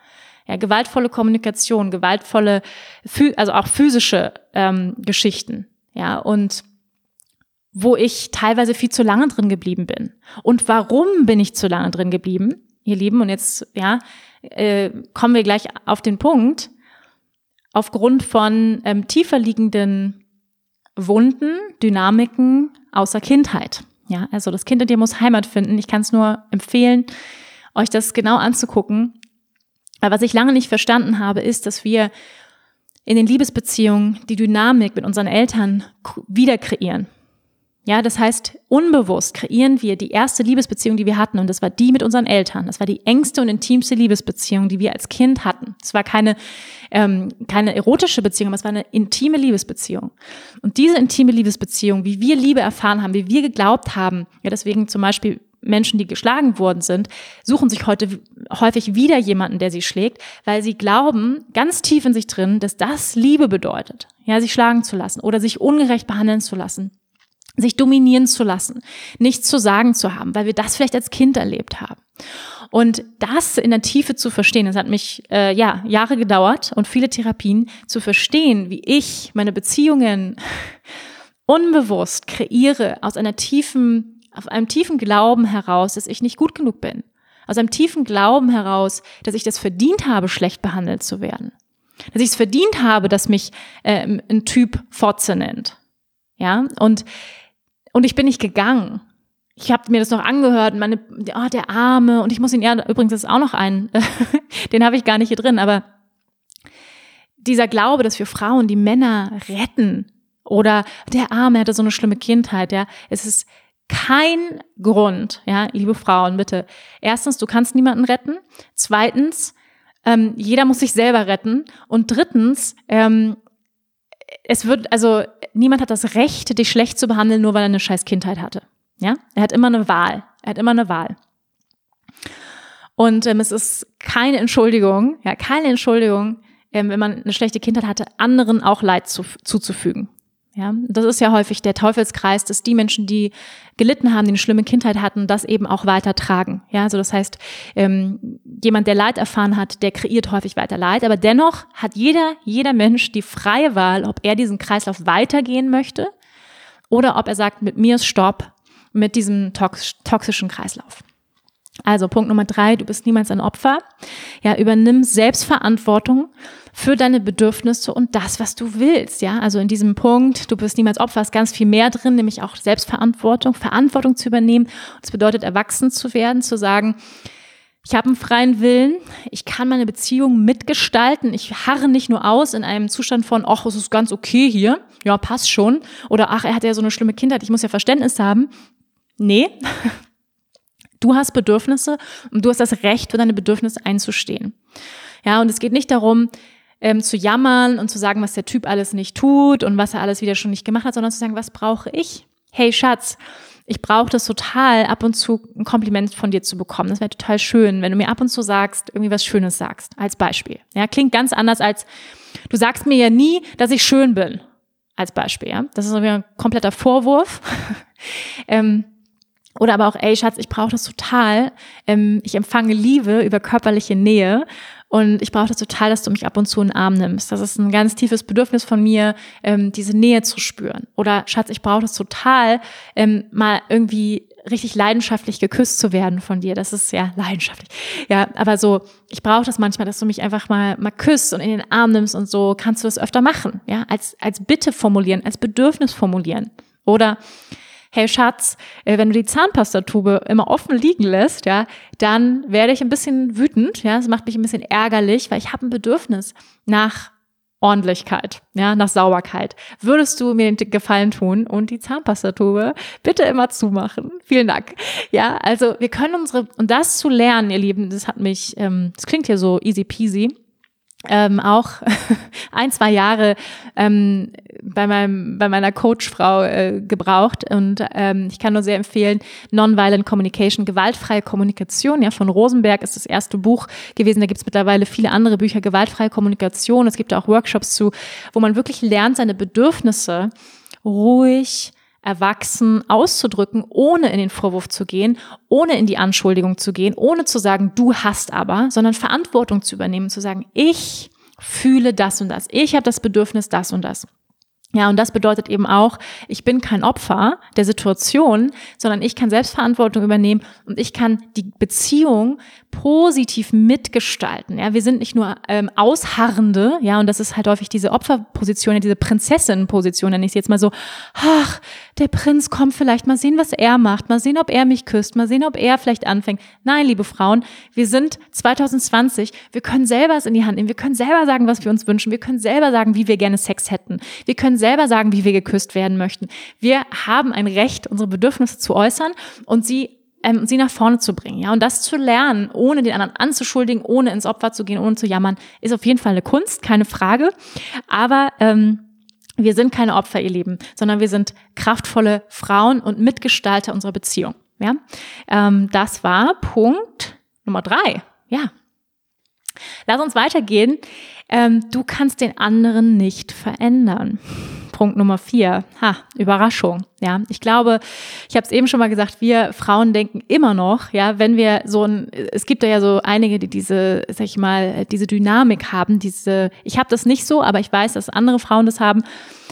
S1: Ja, gewaltvolle Kommunikation, gewaltvolle, also auch physische ähm, Geschichten. Ja, und wo ich teilweise viel zu lange drin geblieben bin. Und warum bin ich zu lange drin geblieben, ihr Lieben? Und jetzt, ja, äh, kommen wir gleich auf den Punkt. Aufgrund von ähm, tiefer liegenden Wunden, Dynamiken außer Kindheit. Ja, also das Kind in dir muss Heimat finden. Ich kann es nur empfehlen, euch das genau anzugucken. Aber was ich lange nicht verstanden habe, ist, dass wir in den Liebesbeziehungen die Dynamik mit unseren Eltern wieder kreieren. Ja, das heißt, unbewusst kreieren wir die erste Liebesbeziehung, die wir hatten, und das war die mit unseren Eltern. Das war die engste und intimste Liebesbeziehung, die wir als Kind hatten. Es war keine, ähm, keine erotische Beziehung, aber es war eine intime Liebesbeziehung. Und diese intime Liebesbeziehung, wie wir Liebe erfahren haben, wie wir geglaubt haben, ja, deswegen zum Beispiel Menschen, die geschlagen worden sind, suchen sich heute häufig wieder jemanden, der sie schlägt, weil sie glauben, ganz tief in sich drin, dass das Liebe bedeutet, ja, sich schlagen zu lassen oder sich ungerecht behandeln zu lassen, sich dominieren zu lassen, nichts zu sagen zu haben, weil wir das vielleicht als Kind erlebt haben. Und das in der Tiefe zu verstehen, das hat mich äh, ja Jahre gedauert und viele Therapien zu verstehen, wie ich meine Beziehungen unbewusst kreiere aus einer tiefen auf einem tiefen Glauben heraus, dass ich nicht gut genug bin. Aus einem tiefen Glauben heraus, dass ich das verdient habe, schlecht behandelt zu werden. Dass ich es verdient habe, dass mich äh, ein Typ Fotze nennt. Ja, und, und ich bin nicht gegangen. Ich habe mir das noch angehört, meine, oh, der Arme, und ich muss ihn ja, übrigens ist auch noch ein, den habe ich gar nicht hier drin, aber dieser Glaube, dass wir Frauen die Männer retten oder der Arme hatte so eine schlimme Kindheit, ja, es ist kein Grund, ja, liebe Frauen, bitte. Erstens, du kannst niemanden retten. Zweitens, ähm, jeder muss sich selber retten. Und drittens, ähm, es wird, also niemand hat das Recht, dich schlecht zu behandeln, nur weil er eine scheiß Kindheit hatte. Ja, er hat immer eine Wahl. Er hat immer eine Wahl. Und ähm, es ist keine Entschuldigung, ja, keine Entschuldigung, ähm, wenn man eine schlechte Kindheit hatte, anderen auch Leid zu, zuzufügen. Ja, das ist ja häufig der Teufelskreis, dass die Menschen, die gelitten haben, die eine schlimme Kindheit hatten, das eben auch weitertragen. Ja, also das heißt, ähm, jemand, der Leid erfahren hat, der kreiert häufig weiter Leid, aber dennoch hat jeder, jeder Mensch die freie Wahl, ob er diesen Kreislauf weitergehen möchte oder ob er sagt, mit mir ist Stopp mit diesem tox toxischen Kreislauf. Also Punkt Nummer drei, du bist niemals ein Opfer. Ja, übernimm Selbstverantwortung für deine Bedürfnisse und das, was du willst. Ja, also in diesem Punkt, du bist niemals Opfer, ist ganz viel mehr drin, nämlich auch Selbstverantwortung, Verantwortung zu übernehmen. Das bedeutet, erwachsen zu werden, zu sagen, ich habe einen freien Willen, ich kann meine Beziehung mitgestalten, ich harre nicht nur aus in einem Zustand von, ach, es ist ganz okay hier, ja, passt schon, oder ach, er hat ja so eine schlimme Kindheit, ich muss ja Verständnis haben. Nee, Du hast Bedürfnisse und du hast das Recht, für deine Bedürfnisse einzustehen. Ja, und es geht nicht darum, ähm, zu jammern und zu sagen, was der Typ alles nicht tut und was er alles wieder schon nicht gemacht hat, sondern zu sagen, was brauche ich? Hey Schatz, ich brauche das total, ab und zu ein Kompliment von dir zu bekommen. Das wäre total schön, wenn du mir ab und zu sagst, irgendwie was Schönes sagst, als Beispiel. Ja, klingt ganz anders als, du sagst mir ja nie, dass ich schön bin, als Beispiel. Ja? Das ist ein kompletter Vorwurf. ähm, oder aber auch, ey Schatz, ich brauche das total. Ähm, ich empfange Liebe über körperliche Nähe und ich brauche das total, dass du mich ab und zu in den Arm nimmst. Das ist ein ganz tiefes Bedürfnis von mir, ähm, diese Nähe zu spüren. Oder Schatz, ich brauche das total, ähm, mal irgendwie richtig leidenschaftlich geküsst zu werden von dir. Das ist ja leidenschaftlich. Ja, aber so, ich brauche das manchmal, dass du mich einfach mal mal küsst und in den Arm nimmst und so. Kannst du das öfter machen? Ja, als als Bitte formulieren, als Bedürfnis formulieren. Oder hey Schatz, äh, wenn du die Zahnpastatube immer offen liegen lässt, ja, dann werde ich ein bisschen wütend, ja, es macht mich ein bisschen ärgerlich, weil ich habe ein Bedürfnis nach Ordentlichkeit, ja, nach Sauberkeit. Würdest du mir den Gefallen tun und die Zahnpastatube bitte immer zumachen? Vielen Dank. Ja, also wir können unsere, und das zu lernen, ihr Lieben, das hat mich, ähm, das klingt hier so easy peasy, ähm, auch ein, zwei Jahre ähm, bei, meinem, bei meiner Coachfrau äh, gebraucht. Und ähm, ich kann nur sehr empfehlen, Nonviolent Communication, gewaltfreie Kommunikation. Ja, von Rosenberg ist das erste Buch gewesen. Da gibt es mittlerweile viele andere Bücher, gewaltfreie Kommunikation. Es gibt auch Workshops zu, wo man wirklich lernt, seine Bedürfnisse ruhig erwachsen auszudrücken, ohne in den Vorwurf zu gehen, ohne in die Anschuldigung zu gehen, ohne zu sagen, du hast aber, sondern Verantwortung zu übernehmen, zu sagen, ich fühle das und das, ich habe das Bedürfnis das und das. Ja, und das bedeutet eben auch, ich bin kein Opfer der Situation, sondern ich kann Selbstverantwortung übernehmen und ich kann die Beziehung positiv mitgestalten. Ja, wir sind nicht nur ähm, Ausharrende, ja, und das ist halt häufig diese Opferposition, diese Prinzessinnenposition, nenne ich sie jetzt mal so, ach, der Prinz kommt vielleicht, mal sehen, was er macht, mal sehen, ob er mich küsst, mal sehen, ob er vielleicht anfängt. Nein, liebe Frauen, wir sind 2020, wir können selber es in die Hand nehmen, wir können selber sagen, was wir uns wünschen, wir können selber sagen, wie wir gerne Sex hätten, wir können selber sagen, wie wir geküsst werden möchten. Wir haben ein Recht, unsere Bedürfnisse zu äußern und sie ähm, sie nach vorne zu bringen, ja. Und das zu lernen, ohne den anderen anzuschuldigen, ohne ins Opfer zu gehen, ohne zu jammern, ist auf jeden Fall eine Kunst, keine Frage. Aber ähm, wir sind keine Opfer, ihr Lieben, sondern wir sind kraftvolle Frauen und Mitgestalter unserer Beziehung. Ja, ähm, das war Punkt Nummer drei. Ja, lass uns weitergehen. Ähm, du kannst den anderen nicht verändern. Punkt Nummer vier. Ha, Überraschung. Ja, ich glaube, ich habe es eben schon mal gesagt, wir Frauen denken immer noch, ja, wenn wir so ein, es gibt ja so einige, die diese, sag ich mal, diese Dynamik haben, diese, ich habe das nicht so, aber ich weiß, dass andere Frauen das haben,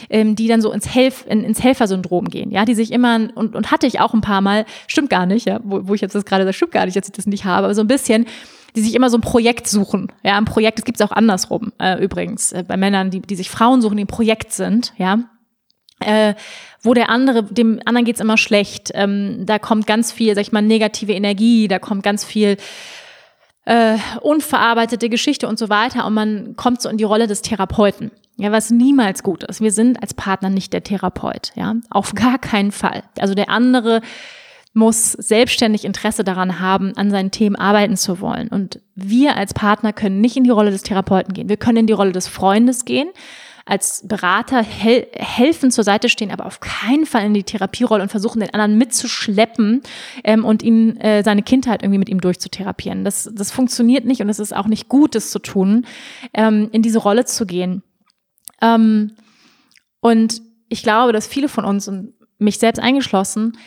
S1: ähm, die dann so ins Helf, in, ins Helfersyndrom gehen, ja, die sich immer, und, und hatte ich auch ein paar Mal, stimmt gar nicht, ja, wo, wo ich jetzt das gerade sage, stimmt gar nicht, dass ich das nicht habe, aber so ein bisschen, die sich immer so ein Projekt suchen. Ja, ein Projekt, das gibt es auch andersrum äh, übrigens, äh, bei Männern, die, die sich Frauen suchen, die ein Projekt sind, ja. Äh, wo der andere, dem anderen geht's immer schlecht. Ähm, da kommt ganz viel, sag ich mal, negative Energie, da kommt ganz viel äh, unverarbeitete Geschichte und so weiter. Und man kommt so in die Rolle des Therapeuten. Ja, was niemals gut ist. Wir sind als Partner nicht der Therapeut, ja. Auf gar keinen Fall. Also der andere muss selbstständig Interesse daran haben, an seinen Themen arbeiten zu wollen. Und wir als Partner können nicht in die Rolle des Therapeuten gehen. Wir können in die Rolle des Freundes gehen, als Berater hel helfen, zur Seite stehen, aber auf keinen Fall in die Therapierolle und versuchen, den anderen mitzuschleppen ähm, und ihn äh, seine Kindheit irgendwie mit ihm durchzutherapieren. Das, das funktioniert nicht und es ist auch nicht gut, das zu tun, ähm, in diese Rolle zu gehen. Ähm, und ich glaube, dass viele von uns und mich selbst eingeschlossen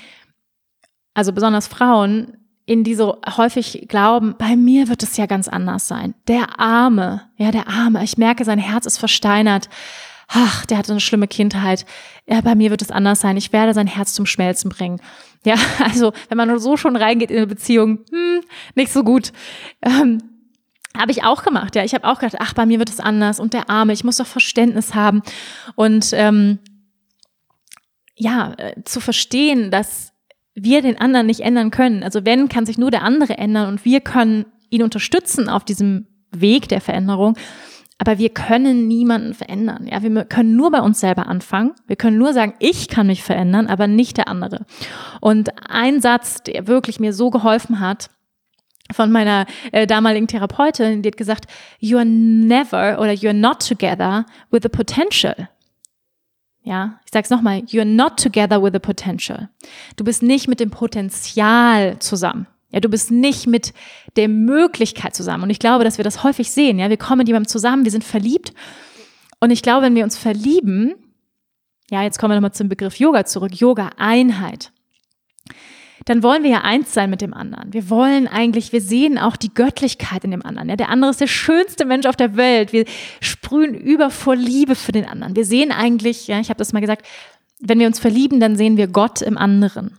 S1: also besonders Frauen, in die so häufig glauben, bei mir wird es ja ganz anders sein. Der Arme, ja, der Arme, ich merke, sein Herz ist versteinert. Ach, der hatte eine schlimme Kindheit. Ja, bei mir wird es anders sein. Ich werde sein Herz zum Schmelzen bringen. Ja, also wenn man so schon reingeht in eine Beziehung, hm, nicht so gut. Ähm, habe ich auch gemacht, ja. Ich habe auch gedacht, ach, bei mir wird es anders und der Arme, ich muss doch Verständnis haben. Und ähm, ja, äh, zu verstehen, dass wir den anderen nicht ändern können. Also wenn, kann sich nur der andere ändern und wir können ihn unterstützen auf diesem Weg der Veränderung. Aber wir können niemanden verändern. Ja, wir können nur bei uns selber anfangen. Wir können nur sagen, ich kann mich verändern, aber nicht der andere. Und ein Satz, der wirklich mir so geholfen hat, von meiner äh, damaligen Therapeutin, die hat gesagt, you are never oder you are not together with the potential. Ja, ich sag's nochmal, you're not together with the potential. Du bist nicht mit dem Potenzial zusammen. Ja, du bist nicht mit der Möglichkeit zusammen. Und ich glaube, dass wir das häufig sehen. Ja, wir kommen mit jemandem zusammen, wir sind verliebt. Und ich glaube, wenn wir uns verlieben, ja, jetzt kommen wir nochmal zum Begriff Yoga zurück. Yoga, Einheit dann wollen wir ja eins sein mit dem anderen. Wir wollen eigentlich, wir sehen auch die Göttlichkeit in dem anderen. Ja, der andere ist der schönste Mensch auf der Welt. Wir sprühen über vor Liebe für den anderen. Wir sehen eigentlich, ja, ich habe das mal gesagt, wenn wir uns verlieben, dann sehen wir Gott im anderen.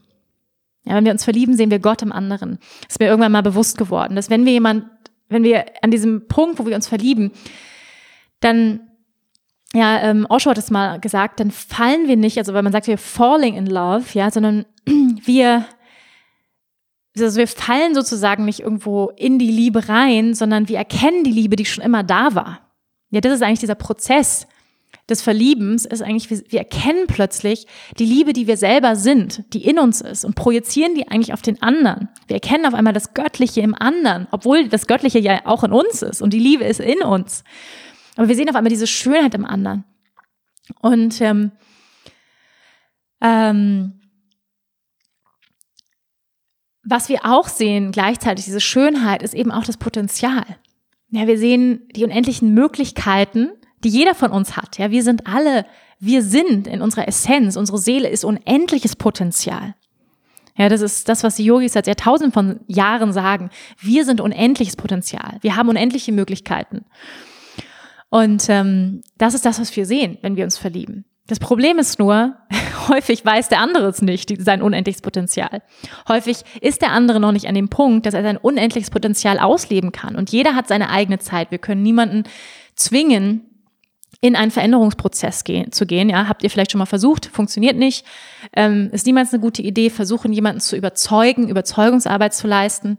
S1: Ja, wenn wir uns verlieben, sehen wir Gott im anderen. Das ist mir irgendwann mal bewusst geworden, dass wenn wir jemand, wenn wir an diesem Punkt, wo wir uns verlieben, dann ja, ähm, Osho hat es mal gesagt, dann fallen wir nicht, also weil man sagt, wir falling in love, ja, sondern wir also wir fallen sozusagen nicht irgendwo in die Liebe rein, sondern wir erkennen die Liebe, die schon immer da war. Ja, das ist eigentlich dieser Prozess des Verliebens, ist eigentlich, wir, erkennen plötzlich die Liebe, die wir selber sind, die in uns ist und projizieren die eigentlich auf den anderen. Wir erkennen auf einmal das Göttliche im anderen, obwohl das Göttliche ja auch in uns ist und die Liebe ist in uns. Aber wir sehen auf einmal diese Schönheit im anderen. Und ähm, ähm, was wir auch sehen, gleichzeitig diese Schönheit, ist eben auch das Potenzial. Ja, wir sehen die unendlichen Möglichkeiten, die jeder von uns hat. Ja, wir sind alle, wir sind in unserer Essenz, unsere Seele ist unendliches Potenzial. Ja, das ist das, was die Yogis seit Jahrtausenden von Jahren sagen. Wir sind unendliches Potenzial. Wir haben unendliche Möglichkeiten. Und ähm, das ist das, was wir sehen, wenn wir uns verlieben. Das Problem ist nur, häufig weiß der andere es nicht, sein unendliches Potenzial. Häufig ist der andere noch nicht an dem Punkt, dass er sein unendliches Potenzial ausleben kann. Und jeder hat seine eigene Zeit. Wir können niemanden zwingen, in einen Veränderungsprozess gehen, zu gehen. Ja, habt ihr vielleicht schon mal versucht, funktioniert nicht, ähm, ist niemals eine gute Idee. Versuchen jemanden zu überzeugen, Überzeugungsarbeit zu leisten.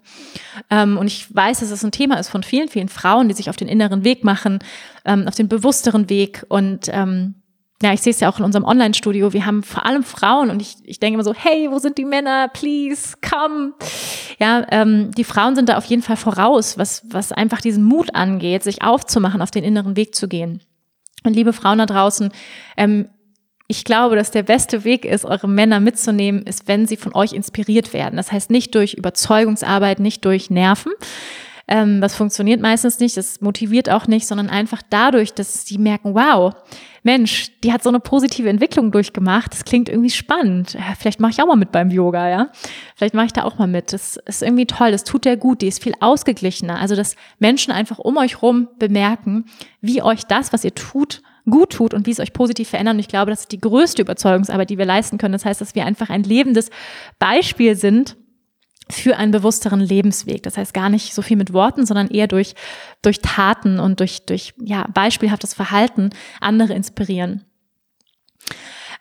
S1: Ähm, und ich weiß, dass es ein Thema ist von vielen, vielen Frauen, die sich auf den inneren Weg machen, ähm, auf den bewussteren Weg und ähm, ja, ich sehe es ja auch in unserem Online-Studio, wir haben vor allem Frauen und ich, ich denke immer so, hey, wo sind die Männer? Please, come. Ja, ähm, die Frauen sind da auf jeden Fall voraus, was, was einfach diesen Mut angeht, sich aufzumachen, auf den inneren Weg zu gehen. Und liebe Frauen da draußen, ähm, ich glaube, dass der beste Weg ist, eure Männer mitzunehmen, ist, wenn sie von euch inspiriert werden. Das heißt nicht durch Überzeugungsarbeit, nicht durch Nerven, ähm, das funktioniert meistens nicht, das motiviert auch nicht, sondern einfach dadurch, dass sie merken, wow, Mensch, die hat so eine positive Entwicklung durchgemacht. Das klingt irgendwie spannend. Vielleicht mache ich auch mal mit beim Yoga, ja. Vielleicht mache ich da auch mal mit. Das ist irgendwie toll. Das tut der gut. Die ist viel ausgeglichener. Also, dass Menschen einfach um euch rum bemerken, wie euch das, was ihr tut, gut tut und wie es euch positiv verändert. Und ich glaube, das ist die größte Überzeugungsarbeit, die wir leisten können. Das heißt, dass wir einfach ein lebendes Beispiel sind für einen bewussteren Lebensweg. Das heißt gar nicht so viel mit Worten, sondern eher durch, durch Taten und durch, durch ja, beispielhaftes Verhalten andere inspirieren.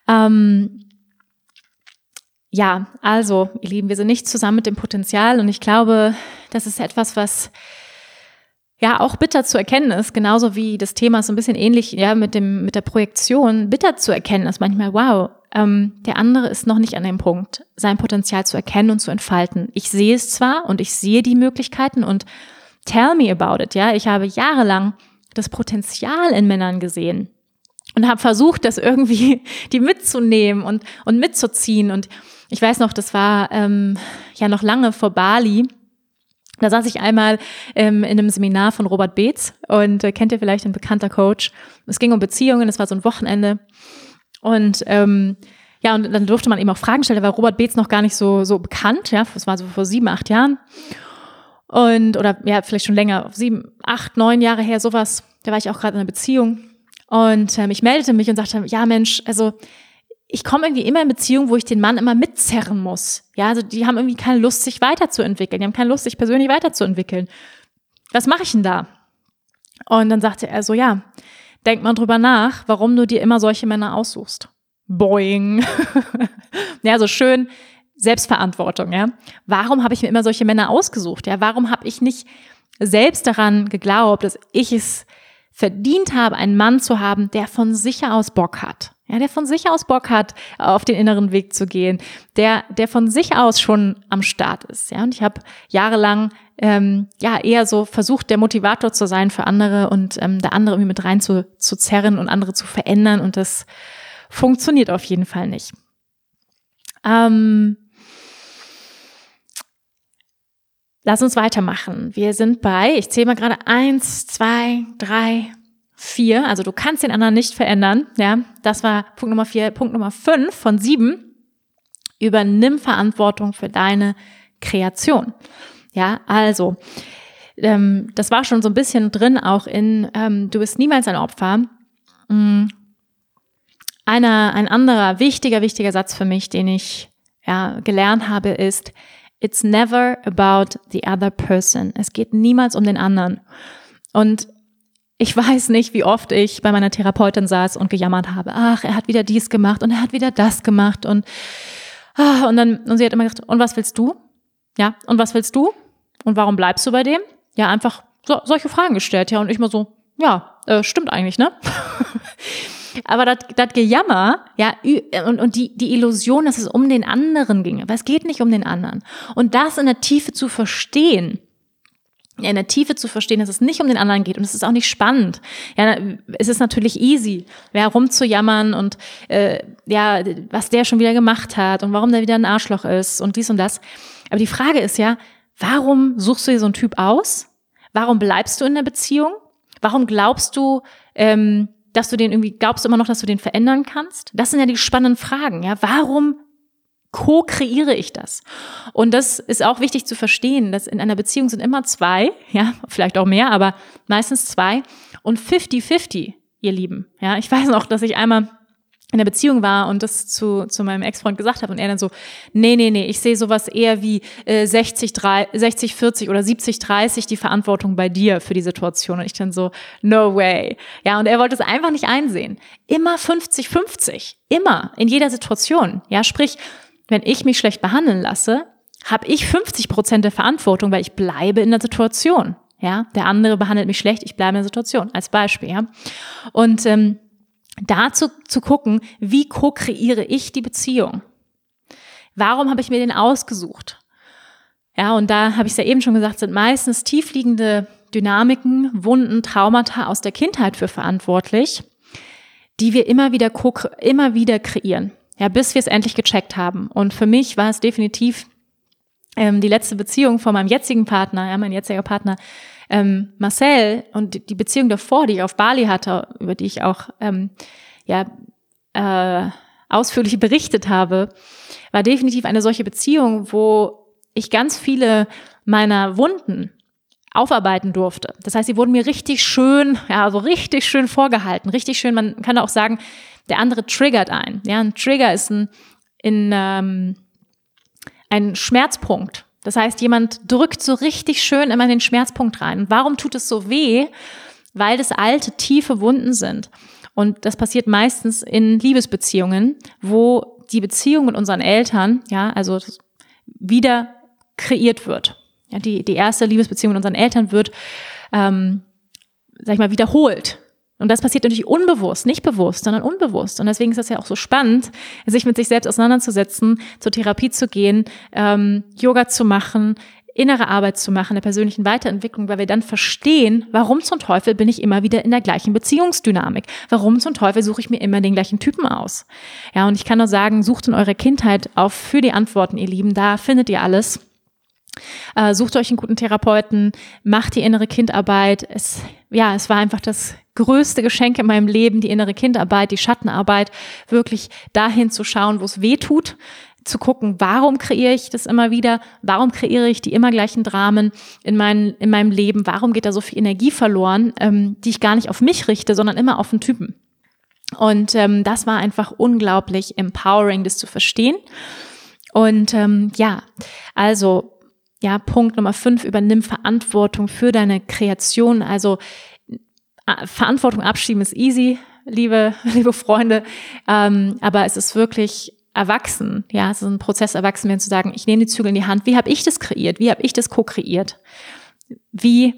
S1: Ähm, ja, also, ihr Lieben, wir sind nicht zusammen mit dem Potenzial und ich glaube, das ist etwas, was ja auch bitter zu erkennen ist, genauso wie das Thema so ein bisschen ähnlich ja mit dem mit der Projektion bitter zu erkennen ist manchmal wow ähm, der andere ist noch nicht an dem Punkt, sein Potenzial zu erkennen und zu entfalten. Ich sehe es zwar und ich sehe die Möglichkeiten und tell me about it. Ja, ich habe jahrelang das Potenzial in Männern gesehen und habe versucht, das irgendwie die mitzunehmen und und mitzuziehen. Und ich weiß noch, das war ähm, ja noch lange vor Bali. Da saß ich einmal ähm, in einem Seminar von Robert Beetz und äh, kennt ihr vielleicht ein bekannter Coach. Es ging um Beziehungen, es war so ein Wochenende und ähm, ja, und dann durfte man eben auch Fragen stellen. Da war Robert Beetz noch gar nicht so, so bekannt, ja, das war so vor sieben, acht Jahren. Und, oder ja, vielleicht schon länger, sieben, acht, neun Jahre her, sowas. Da war ich auch gerade in einer Beziehung. Und ähm, ich meldete mich und sagte, ja Mensch, also ich komme irgendwie immer in Beziehungen, wo ich den Mann immer mitzerren muss. Ja, also die haben irgendwie keine Lust, sich weiterzuentwickeln. Die haben keine Lust, sich persönlich weiterzuentwickeln. Was mache ich denn da? Und dann sagte er so, ja, denk mal drüber nach, warum du dir immer solche Männer aussuchst. Boing. ja, so schön Selbstverantwortung, ja. Warum habe ich mir immer solche Männer ausgesucht? Ja, warum habe ich nicht selbst daran geglaubt, dass ich es verdient habe, einen Mann zu haben, der von sich aus Bock hat? Ja, der von sich aus Bock hat, auf den inneren Weg zu gehen, der, der von sich aus schon am Start ist. Ja, und ich habe jahrelang ähm, ja eher so versucht, der Motivator zu sein für andere und ähm, da andere irgendwie mit rein zu, zu zerren und andere zu verändern. Und das funktioniert auf jeden Fall nicht. Ähm, Lass uns weitermachen. Wir sind bei, ich zähle mal gerade eins, zwei, drei, vier. Also du kannst den anderen nicht verändern. Ja, das war Punkt Nummer vier. Punkt Nummer fünf von sieben. Übernimm Verantwortung für deine Kreation. Ja, also ähm, das war schon so ein bisschen drin, auch in ähm, Du bist niemals ein Opfer. Mhm. Einer, ein anderer wichtiger, wichtiger Satz für mich, den ich ja, gelernt habe, ist, It's never about the other person. Es geht niemals um den anderen. Und ich weiß nicht, wie oft ich bei meiner Therapeutin saß und gejammert habe. Ach, er hat wieder dies gemacht und er hat wieder das gemacht und ah, und dann und sie hat immer gesagt, und was willst du? Ja, und was willst du? Und warum bleibst du bei dem? Ja, einfach so, solche Fragen gestellt, ja, und ich mal so, ja, äh, stimmt eigentlich, ne? Aber das Gejammer, ja, und, und die, die Illusion, dass es um den anderen ginge, aber es geht nicht um den anderen. Und das in der Tiefe zu verstehen, in der Tiefe zu verstehen, dass es nicht um den anderen geht und es ist auch nicht spannend. Ja, es ist natürlich easy, ja, rumzujammern und äh, ja, was der schon wieder gemacht hat und warum der wieder ein Arschloch ist und dies und das. Aber die Frage ist ja, warum suchst du dir so einen Typ aus? Warum bleibst du in der Beziehung? Warum glaubst du, ähm, dass du den irgendwie, glaubst du immer noch, dass du den verändern kannst? Das sind ja die spannenden Fragen, ja. Warum co-kreiere ich das? Und das ist auch wichtig zu verstehen, dass in einer Beziehung sind immer zwei, ja, vielleicht auch mehr, aber meistens zwei und 50-50, ihr Lieben. Ja, ich weiß noch, dass ich einmal in der Beziehung war und das zu, zu meinem Ex-Freund gesagt habe und er dann so, nee, nee, nee, ich sehe sowas eher wie äh, 60, 3, 60, 40 oder 70, 30 die Verantwortung bei dir für die Situation. Und ich dann so, no way. Ja, und er wollte es einfach nicht einsehen. Immer 50, 50. Immer. In jeder Situation. Ja, sprich, wenn ich mich schlecht behandeln lasse, habe ich 50 Prozent der Verantwortung, weil ich bleibe in der Situation. Ja, der andere behandelt mich schlecht, ich bleibe in der Situation. Als Beispiel. Ja. Und ähm, dazu zu gucken, wie co-kreiere ich die Beziehung? Warum habe ich mir den ausgesucht? Ja, und da habe ich es ja eben schon gesagt, sind meistens tiefliegende Dynamiken, Wunden, Traumata aus der Kindheit für verantwortlich, die wir immer wieder immer wieder kreieren. Ja, bis wir es endlich gecheckt haben. Und für mich war es definitiv ähm, die letzte Beziehung von meinem jetzigen Partner, ja, mein jetziger Partner, ähm, Marcel und die Beziehung davor, die ich auf Bali hatte, über die ich auch ähm, ja äh, ausführlich berichtet habe, war definitiv eine solche Beziehung, wo ich ganz viele meiner Wunden aufarbeiten durfte. Das heißt, sie wurden mir richtig schön, ja, so richtig schön vorgehalten, richtig schön. Man kann auch sagen, der andere triggert ein. Ja, ein Trigger ist ein, in, ähm, ein Schmerzpunkt. Das heißt, jemand drückt so richtig schön immer in den Schmerzpunkt rein. Und warum tut es so weh? Weil das alte, tiefe Wunden sind. Und das passiert meistens in Liebesbeziehungen, wo die Beziehung mit unseren Eltern, ja, also wieder kreiert wird. Ja, die, die erste Liebesbeziehung mit unseren Eltern wird, ähm, sag ich mal, wiederholt. Und das passiert natürlich unbewusst, nicht bewusst, sondern unbewusst. Und deswegen ist das ja auch so spannend, sich mit sich selbst auseinanderzusetzen, zur Therapie zu gehen, ähm, Yoga zu machen, innere Arbeit zu machen, der persönlichen Weiterentwicklung, weil wir dann verstehen, warum zum Teufel bin ich immer wieder in der gleichen Beziehungsdynamik? Warum zum Teufel suche ich mir immer den gleichen Typen aus? Ja, und ich kann nur sagen, sucht in eurer Kindheit auf für die Antworten, ihr Lieben, da findet ihr alles. Äh, sucht euch einen guten Therapeuten, macht die innere Kindarbeit. Es, ja, es war einfach das größte Geschenk in meinem Leben, die innere Kindarbeit, die Schattenarbeit, wirklich dahin zu schauen, wo es weh tut, zu gucken, warum kreiere ich das immer wieder, warum kreiere ich die immer gleichen Dramen in, mein, in meinem Leben, warum geht da so viel Energie verloren, ähm, die ich gar nicht auf mich richte, sondern immer auf den Typen. Und ähm, das war einfach unglaublich empowering, das zu verstehen. Und ähm, ja, also ja, Punkt Nummer fünf, übernimm Verantwortung für deine Kreation. Also äh, Verantwortung abschieben ist easy, liebe, liebe Freunde, ähm, aber es ist wirklich erwachsen, ja, es ist ein Prozess erwachsen werden zu sagen, ich nehme die Zügel in die Hand, wie habe ich das kreiert, wie habe ich das co-kreiert, wie,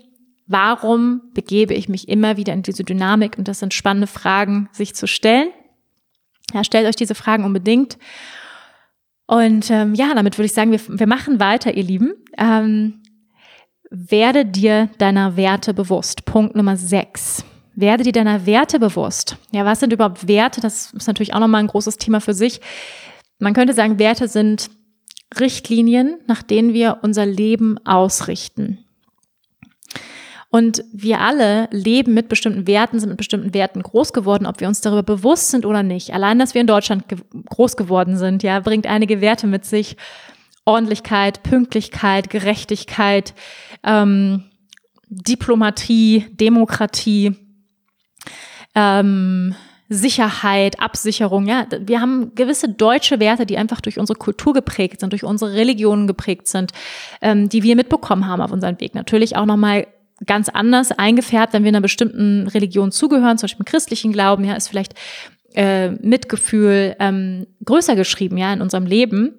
S1: warum begebe ich mich immer wieder in diese Dynamik und das sind spannende Fragen, sich zu stellen. Ja, stellt euch diese Fragen unbedingt. Und ähm, ja, damit würde ich sagen, wir, wir machen weiter, ihr Lieben. Ähm, werde dir deiner Werte bewusst. Punkt Nummer sechs. Werde dir deiner Werte bewusst. Ja, was sind überhaupt Werte? Das ist natürlich auch nochmal ein großes Thema für sich. Man könnte sagen, Werte sind Richtlinien, nach denen wir unser Leben ausrichten. Und wir alle leben mit bestimmten Werten, sind mit bestimmten Werten groß geworden, ob wir uns darüber bewusst sind oder nicht. Allein, dass wir in Deutschland ge groß geworden sind, ja, bringt einige Werte mit sich. Ordentlichkeit, Pünktlichkeit, Gerechtigkeit, ähm, Diplomatie, Demokratie, ähm, Sicherheit, Absicherung, ja. Wir haben gewisse deutsche Werte, die einfach durch unsere Kultur geprägt sind, durch unsere Religionen geprägt sind, ähm, die wir mitbekommen haben auf unserem Weg. Natürlich auch nochmal ganz anders eingefärbt, wenn wir einer bestimmten Religion zugehören, zum Beispiel im christlichen Glauben, ja, ist vielleicht äh, Mitgefühl ähm, größer geschrieben, ja, in unserem Leben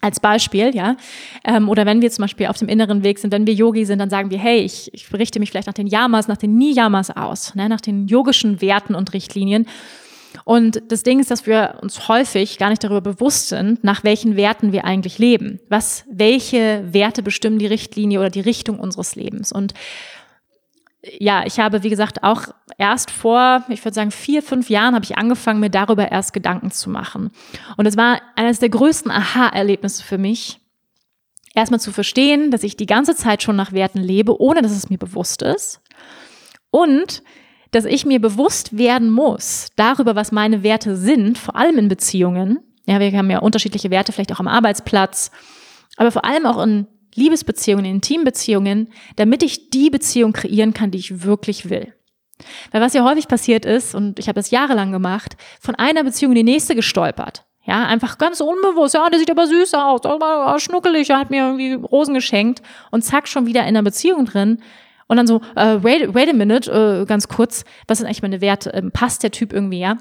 S1: als Beispiel, ja. Ähm, oder wenn wir zum Beispiel auf dem inneren Weg sind, wenn wir Yogi sind, dann sagen wir, hey, ich, ich richte mich vielleicht nach den Yamas, nach den Niyamas aus, ne, nach den yogischen Werten und Richtlinien. Und das Ding ist, dass wir uns häufig gar nicht darüber bewusst sind, nach welchen Werten wir eigentlich leben. Was, welche Werte bestimmen die Richtlinie oder die Richtung unseres Lebens? Und ja, ich habe, wie gesagt, auch erst vor, ich würde sagen, vier, fünf Jahren habe ich angefangen, mir darüber erst Gedanken zu machen. Und es war eines der größten Aha-Erlebnisse für mich, erstmal zu verstehen, dass ich die ganze Zeit schon nach Werten lebe, ohne dass es mir bewusst ist. Und dass ich mir bewusst werden muss darüber, was meine Werte sind, vor allem in Beziehungen. Ja, wir haben ja unterschiedliche Werte, vielleicht auch am Arbeitsplatz, aber vor allem auch in Liebesbeziehungen, in Intimbeziehungen, damit ich die Beziehung kreieren kann, die ich wirklich will. Weil was ja häufig passiert ist, und ich habe das jahrelang gemacht, von einer Beziehung in die nächste gestolpert. Ja, einfach ganz unbewusst. Ja, der sieht aber süß aus, aber schnuckelig, er hat mir irgendwie Rosen geschenkt und zack, schon wieder in einer Beziehung drin. Und dann so, äh, wait, wait a minute, äh, ganz kurz, was sind eigentlich meine Werte? Ähm, passt der Typ irgendwie, ja?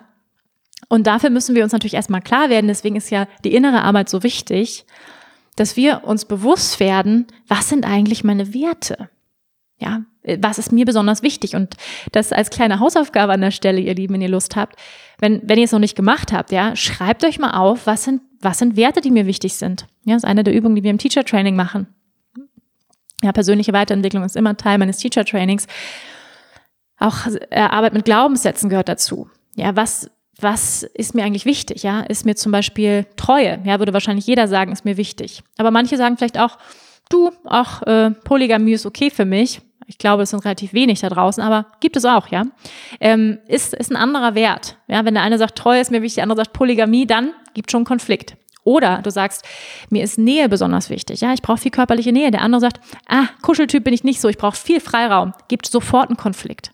S1: Und dafür müssen wir uns natürlich erstmal klar werden, deswegen ist ja die innere Arbeit so wichtig dass wir uns bewusst werden, was sind eigentlich meine Werte? Ja, was ist mir besonders wichtig? Und das als kleine Hausaufgabe an der Stelle, ihr Lieben, wenn ihr Lust habt. Wenn, wenn ihr es noch nicht gemacht habt, ja, schreibt euch mal auf, was sind, was sind Werte, die mir wichtig sind. Ja, das ist eine der Übungen, die wir im Teacher Training machen. Ja, persönliche Weiterentwicklung ist immer Teil meines Teacher Trainings. Auch äh, Arbeit mit Glaubenssätzen gehört dazu. Ja, was, was ist mir eigentlich wichtig? Ja, ist mir zum Beispiel Treue? Ja, würde wahrscheinlich jeder sagen, ist mir wichtig. Aber manche sagen vielleicht auch, du, auch äh, Polygamie ist okay für mich. Ich glaube, es sind relativ wenig da draußen, aber gibt es auch, ja. Ähm, ist, ist ein anderer Wert. Ja, wenn der eine sagt, Treue ist mir wichtig, der andere sagt Polygamie, dann gibt schon Konflikt. Oder du sagst, mir ist Nähe besonders wichtig. Ja, ich brauche viel körperliche Nähe. Der andere sagt, ah, Kuscheltyp bin ich nicht so, ich brauche viel Freiraum. Gibt sofort einen Konflikt.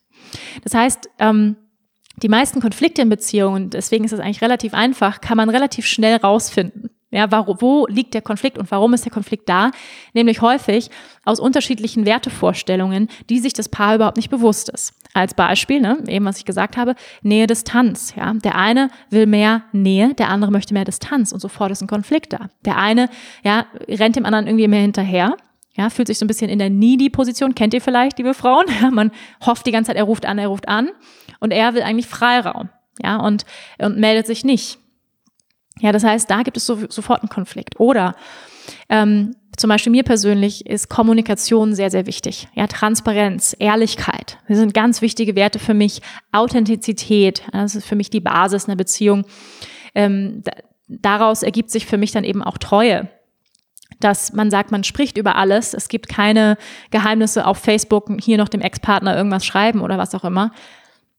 S1: Das heißt, ähm, die meisten Konflikte in Beziehungen, deswegen ist es eigentlich relativ einfach, kann man relativ schnell rausfinden. Ja, wo, wo liegt der Konflikt und warum ist der Konflikt da? Nämlich häufig aus unterschiedlichen Wertevorstellungen, die sich das Paar überhaupt nicht bewusst ist. Als Beispiel, ne, eben was ich gesagt habe, Nähe, Distanz. Ja, der eine will mehr Nähe, der andere möchte mehr Distanz und sofort ist ein Konflikt da. Der eine, ja, rennt dem anderen irgendwie mehr hinterher. Ja, fühlt sich so ein bisschen in der Needy-Position, kennt ihr vielleicht, liebe Frauen? Ja, man hofft die ganze Zeit, er ruft an, er ruft an. Und er will eigentlich Freiraum. Ja, und, und meldet sich nicht. Ja, das heißt, da gibt es so, sofort einen Konflikt. Oder ähm, zum Beispiel mir persönlich ist Kommunikation sehr, sehr wichtig. Ja, Transparenz, Ehrlichkeit. Das sind ganz wichtige Werte für mich. Authentizität, das ist für mich die Basis einer Beziehung. Ähm, daraus ergibt sich für mich dann eben auch Treue. Dass man sagt, man spricht über alles. Es gibt keine Geheimnisse auf Facebook, hier noch dem Ex-Partner irgendwas schreiben oder was auch immer,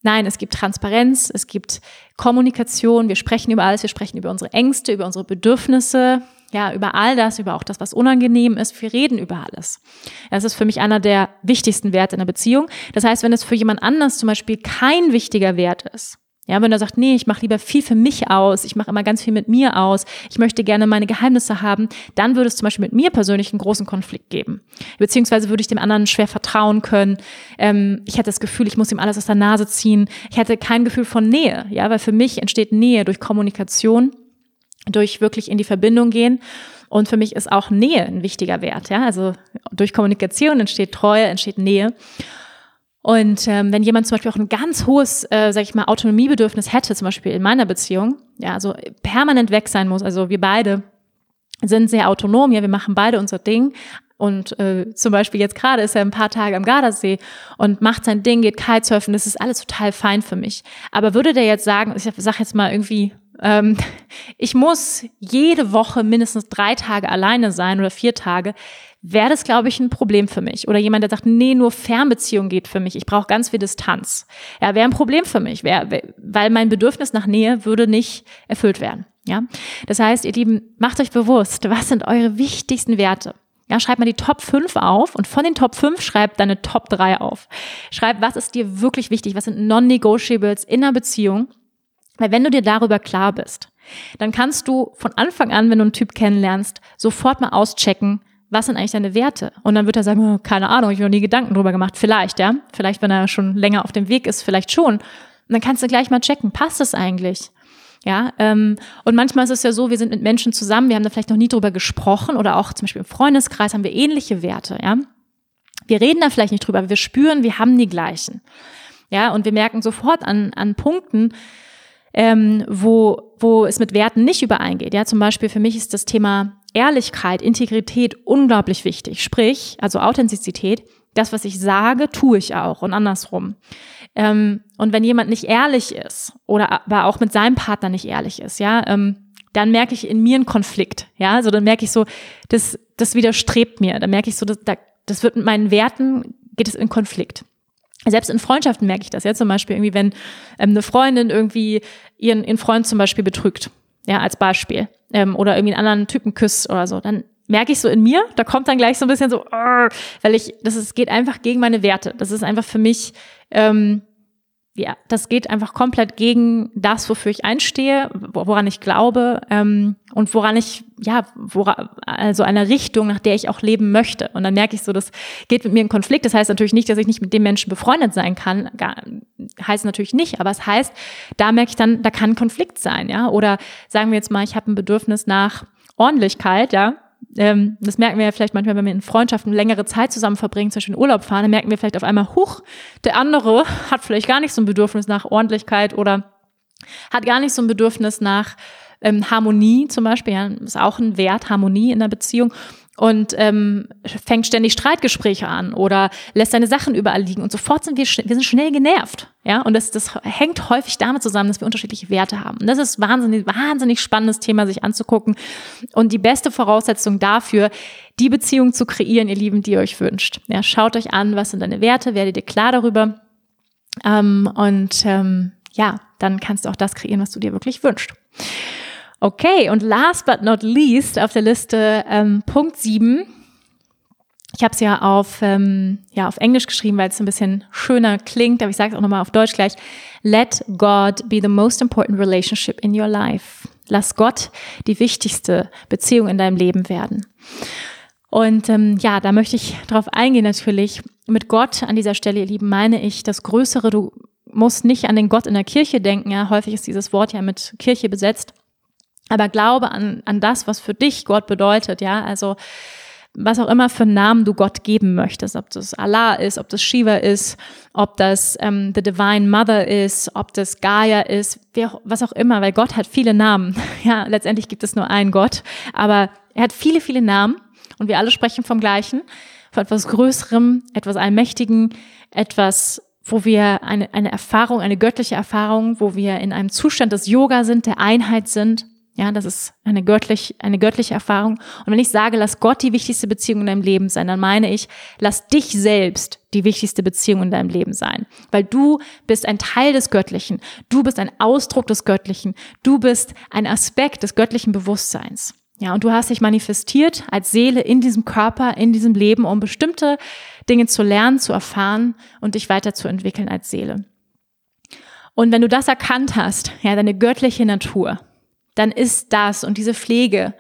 S1: Nein, es gibt Transparenz, es gibt Kommunikation, wir sprechen über alles, wir sprechen über unsere Ängste, über unsere Bedürfnisse, ja, über all das, über auch das, was unangenehm ist. Wir reden über alles. Das ist für mich einer der wichtigsten Werte in einer Beziehung. Das heißt, wenn es für jemand anders zum Beispiel kein wichtiger Wert ist, ja, wenn er sagt, nee, ich mache lieber viel für mich aus, ich mache immer ganz viel mit mir aus, ich möchte gerne meine Geheimnisse haben, dann würde es zum Beispiel mit mir persönlich einen großen Konflikt geben. Beziehungsweise würde ich dem anderen schwer vertrauen können. Ähm, ich hätte das Gefühl, ich muss ihm alles aus der Nase ziehen. Ich hätte kein Gefühl von Nähe, ja, weil für mich entsteht Nähe durch Kommunikation, durch wirklich in die Verbindung gehen. Und für mich ist auch Nähe ein wichtiger Wert, ja. Also durch Kommunikation entsteht Treue, entsteht Nähe. Und ähm, wenn jemand zum Beispiel auch ein ganz hohes, äh, sag ich mal, Autonomiebedürfnis hätte, zum Beispiel in meiner Beziehung, ja, also permanent weg sein muss, also wir beide sind sehr autonom, ja, wir machen beide unser Ding. Und äh, zum Beispiel jetzt gerade ist er ein paar Tage am Gardasee und macht sein Ding, geht Kitesurfen, das ist alles total fein für mich. Aber würde der jetzt sagen, ich sag jetzt mal irgendwie, ähm, ich muss jede Woche mindestens drei Tage alleine sein oder vier Tage, wäre das, glaube ich, ein Problem für mich. Oder jemand, der sagt, nee, nur Fernbeziehung geht für mich. Ich brauche ganz viel Distanz. Ja, wäre ein Problem für mich, wär, weil mein Bedürfnis nach Nähe würde nicht erfüllt werden. Ja, das heißt, ihr Lieben, macht euch bewusst, was sind eure wichtigsten Werte? Ja, schreibt mal die Top 5 auf und von den Top 5 schreibt deine Top 3 auf. Schreib, was ist dir wirklich wichtig? Was sind Non-Negotiables in einer Beziehung? Weil wenn du dir darüber klar bist, dann kannst du von Anfang an, wenn du einen Typ kennenlernst, sofort mal auschecken, was sind eigentlich deine Werte? Und dann wird er sagen, oh, keine Ahnung, ich habe noch nie Gedanken drüber gemacht. Vielleicht, ja. Vielleicht, wenn er schon länger auf dem Weg ist, vielleicht schon. Und dann kannst du gleich mal checken, passt es eigentlich? Ja, ähm, und manchmal ist es ja so, wir sind mit Menschen zusammen, wir haben da vielleicht noch nie drüber gesprochen oder auch zum Beispiel im Freundeskreis haben wir ähnliche Werte, ja. Wir reden da vielleicht nicht drüber, aber wir spüren, wir haben die gleichen. Ja, und wir merken sofort an, an Punkten, ähm, wo, wo es mit Werten nicht übereingeht. Ja, zum Beispiel für mich ist das Thema Ehrlichkeit, Integrität unglaublich wichtig. Sprich, also Authentizität, das, was ich sage, tue ich auch und andersrum. Ähm, und wenn jemand nicht ehrlich ist oder aber auch mit seinem Partner nicht ehrlich ist, ja, ähm, dann merke ich in mir einen Konflikt, ja, also dann merke ich so, das, das widerstrebt mir, dann merke ich so, das, das wird mit meinen Werten, geht es in Konflikt. Selbst in Freundschaften merke ich das, ja, zum Beispiel irgendwie, wenn ähm, eine Freundin irgendwie ihren, ihren Freund zum Beispiel betrügt, ja, als Beispiel, ähm, oder irgendwie einen anderen Typen küsst oder so, dann merke ich so in mir, da kommt dann gleich so ein bisschen so, weil ich, das ist, geht einfach gegen meine Werte. Das ist einfach für mich ähm, ja, das geht einfach komplett gegen das, wofür ich einstehe, woran ich glaube ähm, und woran ich, ja, woran, also eine Richtung, nach der ich auch leben möchte. Und dann merke ich so, das geht mit mir in Konflikt. Das heißt natürlich nicht, dass ich nicht mit dem Menschen befreundet sein kann. Gar, heißt natürlich nicht, aber es heißt, da merke ich dann, da kann Konflikt sein, ja. Oder sagen wir jetzt mal, ich habe ein Bedürfnis nach Ordentlichkeit, ja ähm, das merken wir ja vielleicht manchmal, wenn wir in Freundschaften längere Zeit zusammen verbringen, zum Beispiel in Urlaub fahren, dann merken wir vielleicht auf einmal, huch, der andere hat vielleicht gar nicht so ein Bedürfnis nach Ordentlichkeit oder hat gar nicht so ein Bedürfnis nach ähm, Harmonie zum Beispiel, ja, ist auch ein Wert, Harmonie in der Beziehung und ähm, fängt ständig Streitgespräche an oder lässt seine Sachen überall liegen und sofort sind wir, wir sind schnell genervt, ja und das, das hängt häufig damit zusammen, dass wir unterschiedliche Werte haben und das ist wahnsinnig wahnsinnig spannendes Thema sich anzugucken und die beste Voraussetzung dafür, die Beziehung zu kreieren, ihr Lieben, die ihr euch wünscht. Ja, schaut euch an, was sind deine Werte, werdet ihr klar darüber ähm, und ähm, ja, dann kannst du auch das kreieren, was du dir wirklich wünschst. Okay, und last but not least auf der Liste ähm, Punkt 7. Ich habe es ja auf, ähm, ja auf Englisch geschrieben, weil es ein bisschen schöner klingt, aber ich sage es auch nochmal auf Deutsch gleich. Let God be the most important relationship in your life. Lass Gott die wichtigste Beziehung in deinem Leben werden. Und ähm, ja, da möchte ich drauf eingehen natürlich. Mit Gott an dieser Stelle, ihr Lieben, meine ich das Größere. Du musst nicht an den Gott in der Kirche denken. Ja, häufig ist dieses Wort ja mit Kirche besetzt. Aber glaube an, an das, was für dich Gott bedeutet, ja, also was auch immer für Namen du Gott geben möchtest, ob das Allah ist, ob das Shiva ist, ob das ähm, The Divine Mother ist, ob das Gaia ist, wer, was auch immer, weil Gott hat viele Namen. Ja, letztendlich gibt es nur einen Gott, aber er hat viele, viele Namen und wir alle sprechen vom Gleichen, von etwas Größerem, etwas Allmächtigen, etwas wo wir eine, eine Erfahrung, eine göttliche Erfahrung, wo wir in einem Zustand des Yoga sind, der Einheit sind, ja, das ist eine göttlich, eine göttliche Erfahrung. Und wenn ich sage, lass Gott die wichtigste Beziehung in deinem Leben sein, dann meine ich, lass dich selbst die wichtigste Beziehung in deinem Leben sein. Weil du bist ein Teil des Göttlichen. Du bist ein Ausdruck des Göttlichen. Du bist ein Aspekt des göttlichen Bewusstseins. Ja, und du hast dich manifestiert als Seele in diesem Körper, in diesem Leben, um bestimmte Dinge zu lernen, zu erfahren und dich weiterzuentwickeln als Seele. Und wenn du das erkannt hast, ja, deine göttliche Natur, dann ist das und diese Pflege,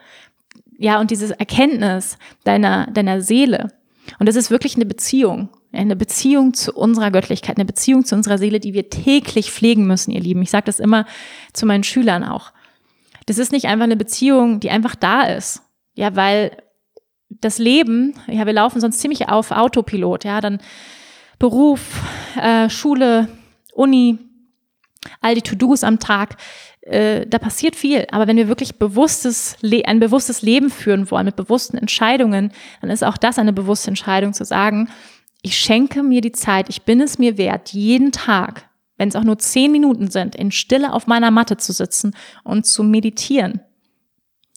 S1: ja, und diese Erkenntnis deiner, deiner Seele. Und das ist wirklich eine Beziehung, eine Beziehung zu unserer Göttlichkeit, eine Beziehung zu unserer Seele, die wir täglich pflegen müssen, ihr Lieben. Ich sage das immer zu meinen Schülern auch. Das ist nicht einfach eine Beziehung, die einfach da ist. Ja, weil das Leben, ja, wir laufen sonst ziemlich auf Autopilot, ja, dann Beruf, äh, Schule, Uni, all die To-Dos am Tag, äh, da passiert viel. Aber wenn wir wirklich bewusstes, ein bewusstes Leben führen wollen mit bewussten Entscheidungen, dann ist auch das eine bewusste Entscheidung zu sagen, ich schenke mir die Zeit, ich bin es mir wert, jeden Tag, wenn es auch nur zehn Minuten sind, in Stille auf meiner Matte zu sitzen und zu meditieren.